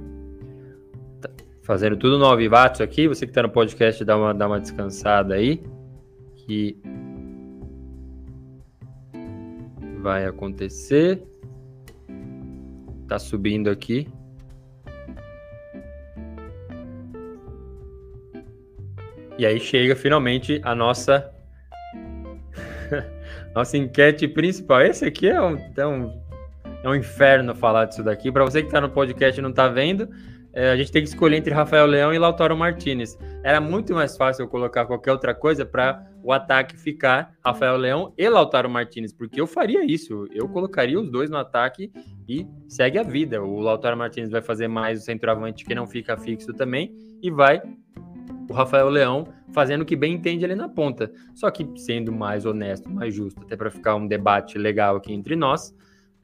Speaker 1: fazendo tudo no Alvivatos aqui. Você que está no podcast, dá uma, dá uma descansada aí. Que vai acontecer. Tá subindo aqui. E aí chega finalmente a nossa (laughs) nossa enquete principal. Esse aqui é um, é um, é um inferno falar disso daqui. Para você que está no podcast e não está vendo, é, a gente tem que escolher entre Rafael Leão e Lautaro Martinez. Era muito mais fácil eu colocar qualquer outra coisa para o ataque ficar Rafael Leão e Lautaro Martinez, porque eu faria isso. Eu colocaria os dois no ataque e segue a vida. O Lautaro Martinez vai fazer mais o centroavante que não fica fixo também e vai o Rafael Leão fazendo o que bem entende ali na ponta. Só que sendo mais honesto, mais justo, até para ficar um debate legal aqui entre nós,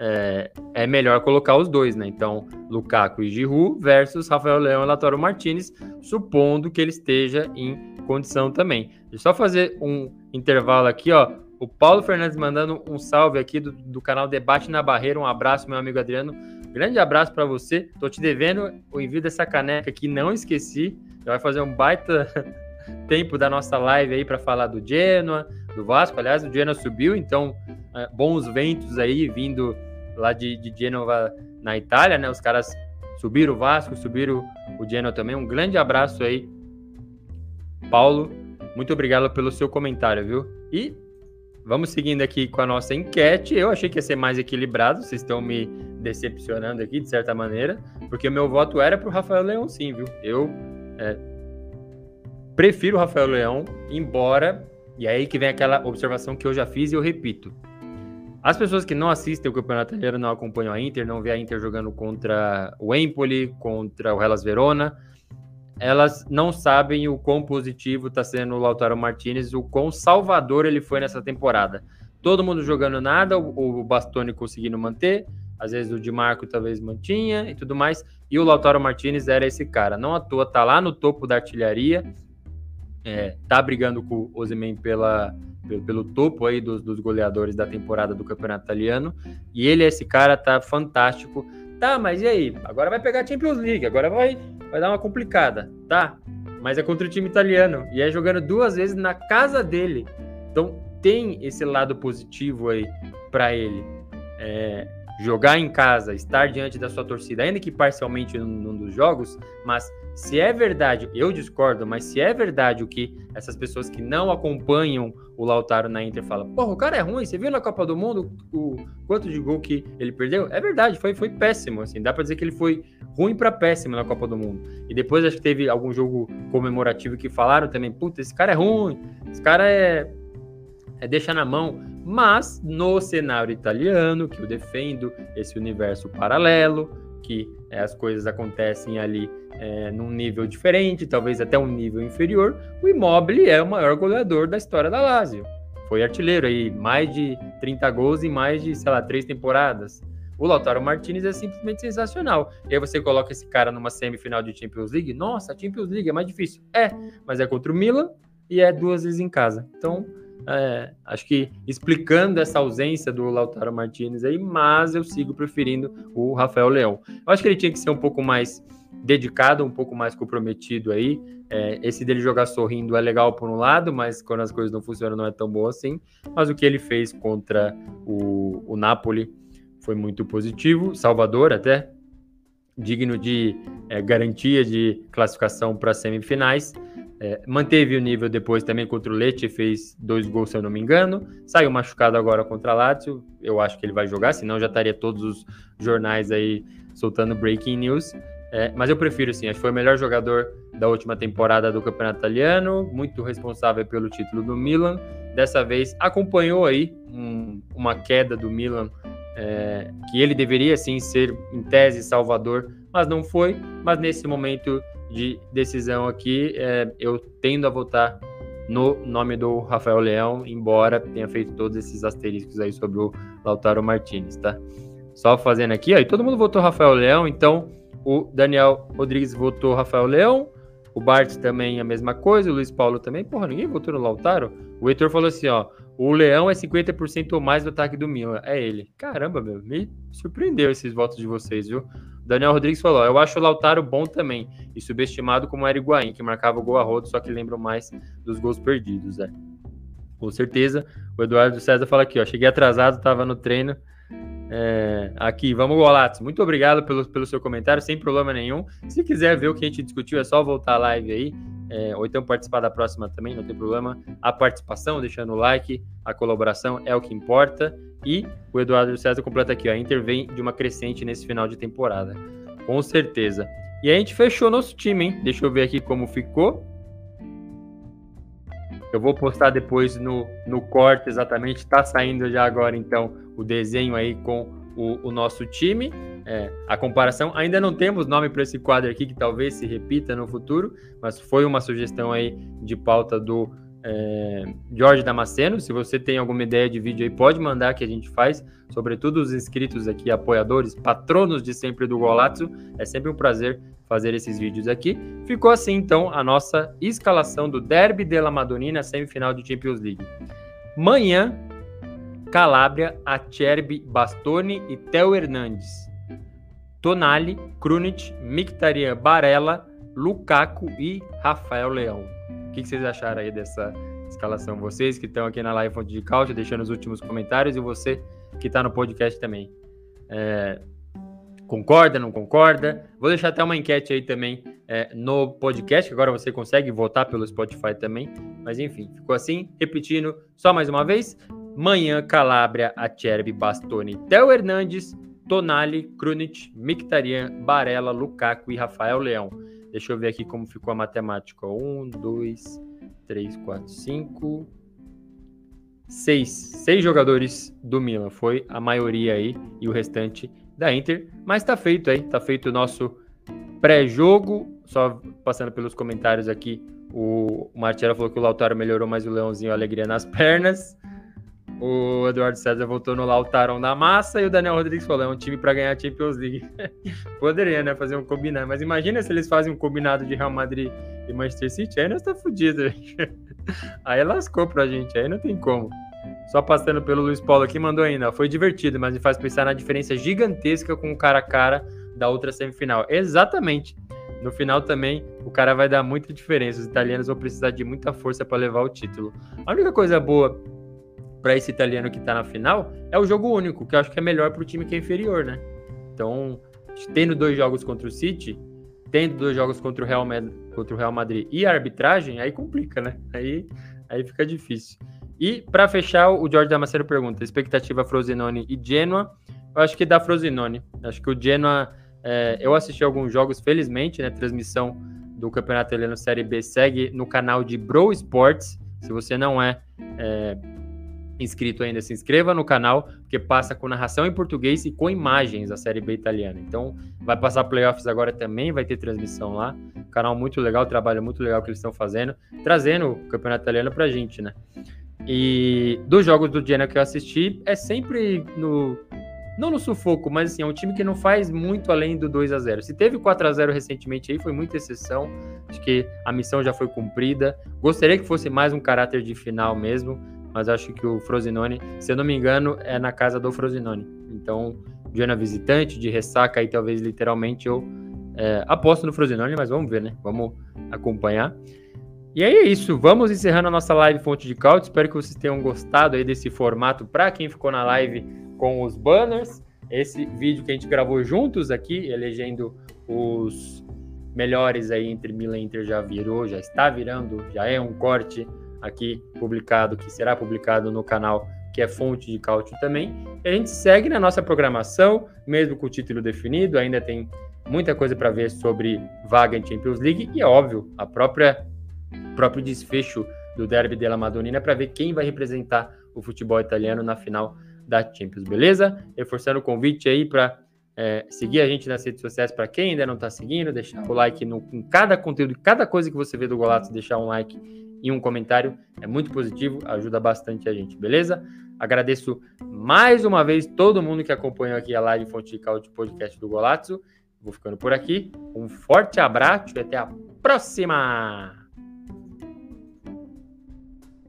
Speaker 1: é, é, melhor colocar os dois, né? Então, Lukaku e Giroud versus Rafael Leão e Lautaro Martinez, supondo que ele esteja em condição também. Deixa eu só fazer um intervalo aqui, ó. O Paulo Fernandes mandando um salve aqui do, do canal Debate na Barreira. Um abraço, meu amigo Adriano. Grande abraço para você. Tô te devendo o envio dessa caneca aqui, não esqueci. Já vai fazer um baita (laughs) tempo da nossa live aí para falar do Genoa, do Vasco. Aliás, o Genoa subiu, então é, bons ventos aí vindo lá de, de Genova, na Itália, né? Os caras subiram o Vasco, subiram o Genoa também. Um grande abraço aí, Paulo. Muito obrigado pelo seu comentário, viu? E vamos seguindo aqui com a nossa enquete. Eu achei que ia ser mais equilibrado, vocês estão me decepcionando aqui, de certa maneira, porque o meu voto era para o Rafael Leão, sim, viu? Eu É, prefiro o Rafael Leão, embora. E aí que vem aquela observação que eu já fiz e eu repito. As pessoas que não assistem o Campeonato Italiano, não acompanham a Inter, não vê a Inter jogando contra o Empoli, contra o Hellas Verona, elas não sabem o quão positivo está sendo o Lautaro Martinez, o quão salvador ele foi nessa temporada. Todo mundo jogando nada, o, Bastoni conseguindo manter, às vezes o Di Marco talvez mantinha e tudo mais, e o Lautaro Martinez era esse cara. Não à toa, tá lá no topo da artilharia, é, tá brigando com o Ozyman pela, pelo, pelo, topo aí dos, dos goleadores da temporada do Campeonato Italiano, e ele, esse cara, tá fantástico. Tá, mas e aí? Agora vai pegar a Champions League, agora vai vai dar uma complicada, tá? Mas é contra o time italiano e é jogando duas vezes na casa dele. Então tem esse lado positivo aí para ele. É, jogar em casa, estar diante da sua torcida, ainda que parcialmente num, num dos jogos, mas se é verdade, eu discordo, mas se é verdade o que essas pessoas que não acompanham o Lautaro na Inter falam, porra, o cara é ruim, você viu na Copa do Mundo o quanto de gol que ele perdeu? É verdade, foi, foi péssimo, assim, dá pra dizer que ele foi ruim para péssimo na Copa do Mundo. E depois acho que teve algum jogo comemorativo que falaram também, puta, esse cara é ruim, esse cara é, é deixar na mão. Mas no cenário italiano, que eu defendo, esse universo paralelo, que é, as coisas acontecem ali é, num nível diferente, talvez até um nível inferior, o Immobile é o maior goleador da história da Lazio. Foi artilheiro aí, mais de 30 gols em mais de, sei lá, três temporadas. O Lautaro Martinez é simplesmente sensacional. E aí você coloca esse cara numa semifinal de Champions League. Nossa, Champions League é mais difícil. É, mas é contra o Milan e é duas vezes em casa. Então, é, acho que explicando essa ausência do Lautaro Martinez aí, mas eu sigo preferindo o Rafael Leão. Eu acho que ele tinha que ser um pouco mais dedicado, um pouco mais comprometido aí. É, esse dele jogar sorrindo é legal por um lado, mas quando as coisas não funcionam não é tão bom assim. Mas o que ele fez contra o, o Napoli foi muito positivo, Salvador até, digno de é, garantia de classificação para semifinais. É, manteve o nível depois também contra o Leite, fez dois gols, se eu não me engano. Saiu machucado agora contra a Lazio. Eu acho que ele vai jogar, senão já estaria todos os jornais aí soltando breaking news. É, mas eu prefiro sim, acho que foi o melhor jogador da última temporada do Campeonato Italiano, muito responsável pelo título do Milan. Dessa vez acompanhou aí um, uma queda do Milan é, que ele deveria sim ser, em tese, salvador, mas não foi. Mas nesse momento de decisão aqui, é, eu tendo a votar no nome do Rafael Leão, embora tenha feito todos esses asteriscos aí sobre o Lautaro Martinez, tá? Só fazendo aqui, e todo mundo votou Rafael Leão, então o Daniel Rodrigues votou Rafael Leão, o Bart também a mesma coisa, o Luiz Paulo também. Porra, ninguém votou no Lautaro? O Heitor falou assim, ó, o Leão é 50% ou mais do ataque do Milan. É ele. Caramba, meu, me surpreendeu esses votos de vocês, viu? Daniel Rodrigues falou: Eu acho o Lautaro bom também, e subestimado como era Higuaín, que marcava o gol a rodo, só que lembro mais dos gols perdidos, é. Com certeza. O Eduardo César fala aqui, ó. Cheguei atrasado, tava no treino. É, aqui, vamos Golatos. Muito obrigado pelo, pelo seu comentário, sem problema nenhum. Se quiser ver o que a gente discutiu, é só voltar a live aí é, ou então participar da próxima também, não tem problema. A participação, deixando o like, a colaboração é o que importa. E o Eduardo César completa aqui, ó, intervém de uma crescente nesse final de temporada. Com certeza. E a gente fechou nosso time, hein? Deixa eu ver aqui como ficou. Eu vou postar depois no, no corte exatamente. Tá saindo já agora, então, o desenho aí com o, o nosso time. É, a comparação, ainda não temos nome para esse quadro aqui, que talvez se repita no futuro, mas foi uma sugestão aí de pauta do é, Jorge Damasceno. Se você tem alguma ideia de vídeo aí, pode mandar que a gente faz. Sobretudo os inscritos aqui, apoiadores, patronos de sempre do Golazzo. É sempre um prazer fazer esses vídeos aqui. Ficou assim, então, a nossa escalação do Derby della Madonnina, semifinal de Champions League. Manhã, Calabria, Acerbi, Bastoni e Theo Hernandes. Tonali, Krunic, Mictarian, Barella, Lukaku e Rafael Leão. O que, vocês acharam aí dessa escalação? Vocês que estão aqui na live Fonte de Cálcio, deixando os últimos comentários, e você que está no podcast também. É, concorda, não concorda? Vou deixar até uma enquete aí também é, no podcast, que agora você consegue votar pelo Spotify também. Mas enfim, ficou assim. Repetindo, só mais uma vez. Manhã, Calabria, Acerbi, Bastoni, Theo Hernandes, Tonali, Krunic, Mictarian, Barella, Lukaku e Rafael Leão. Deixa eu ver aqui como ficou a matemática. 1, 2, 3, 4, 5, 6. 6 jogadores do Milan. Foi a maioria aí e o restante da Inter. Mas tá feito aí. Tá feito o nosso pré-jogo. Só passando pelos comentários aqui. O Marcelo falou que o Lautaro melhorou, mas o Leãozinho alegria nas pernas. O Eduardo César voltou no Lautaro na massa e o Daniel Rodrigues falou: é um time para ganhar a Champions League. (laughs) Poderia, né? Fazer um combinado. Mas imagina se eles fazem um combinado de Real Madrid e Manchester City, aí nós tá fudido. (laughs) aí lascou pra gente, aí não tem como. Só passando pelo Luiz Paulo aqui, mandou ainda. Foi divertido, mas me faz pensar na diferença gigantesca com o cara a cara da outra semifinal. Exatamente. No final também, o cara vai dar muita diferença. Os italianos vão precisar de muita força para levar o título. A única coisa boa para esse italiano que está na final é o jogo único, que eu acho que é melhor para o time que é inferior, né? Então, tendo dois jogos contra o City, tendo dois jogos contra o Real, contra o Real Madrid e a arbitragem, aí complica, né? Aí, aí fica difícil. E para fechar, o Jorge Damasceno pergunta: expectativa Frosinone e Genoa? Eu acho que dá Frosinone. Acho que o Genoa, é, eu assisti alguns jogos, felizmente, né? Transmissão do Campeonato Italiano Série B segue no canal de Bro Sports. Se você não é, é inscrito ainda, se inscreva no canal, porque passa com narração em português e com imagens da Série B italiana. Então, vai passar playoffs agora também, vai ter transmissão lá. Canal muito legal, trabalho muito legal que eles estão fazendo, trazendo o campeonato italiano pra gente, né? E dos jogos do Genoa que eu assisti, é sempre no não no sufoco, mas assim, é um time que não faz muito além do 2 a 0. Se teve 4 a 0 recentemente aí, foi muita exceção. Acho que a missão já foi cumprida. Gostaria que fosse mais um caráter de final mesmo mas acho que o Frosinone, se eu não me engano, é na casa do Frosinone. Então, Genoa visitante, de ressaca aí, talvez literalmente eu é, aposto no Frosinone, mas vamos ver, né? Vamos acompanhar. E aí é isso, vamos encerrando a nossa live Fonte de Caute. Espero que vocês tenham gostado aí desse formato para quem ficou na live com os banners. Esse vídeo que a gente gravou juntos aqui, elegendo os melhores aí entre Milan e Inter já virou, já está virando, já é um corte aqui publicado, que será publicado no canal que é fonte de cálcio também. E a gente segue na nossa programação, mesmo com o título definido, ainda tem muita coisa para ver sobre vaga em Champions League e é óbvio, a própria próprio desfecho do Derby della Madonnina para ver quem vai representar o futebol italiano na final da Champions, beleza? Reforçando o convite aí para é, seguir a gente nas redes sociais para quem ainda não está seguindo, deixar o like no, em cada conteúdo, cada coisa que você vê do Golato, deixar um like e um comentário. É muito positivo, ajuda bastante a gente, beleza? Agradeço mais uma vez todo mundo que acompanhou aqui a live Fonte de Cálcio podcast do Golazzo. Vou ficando por aqui. Um forte abraço e até a próxima!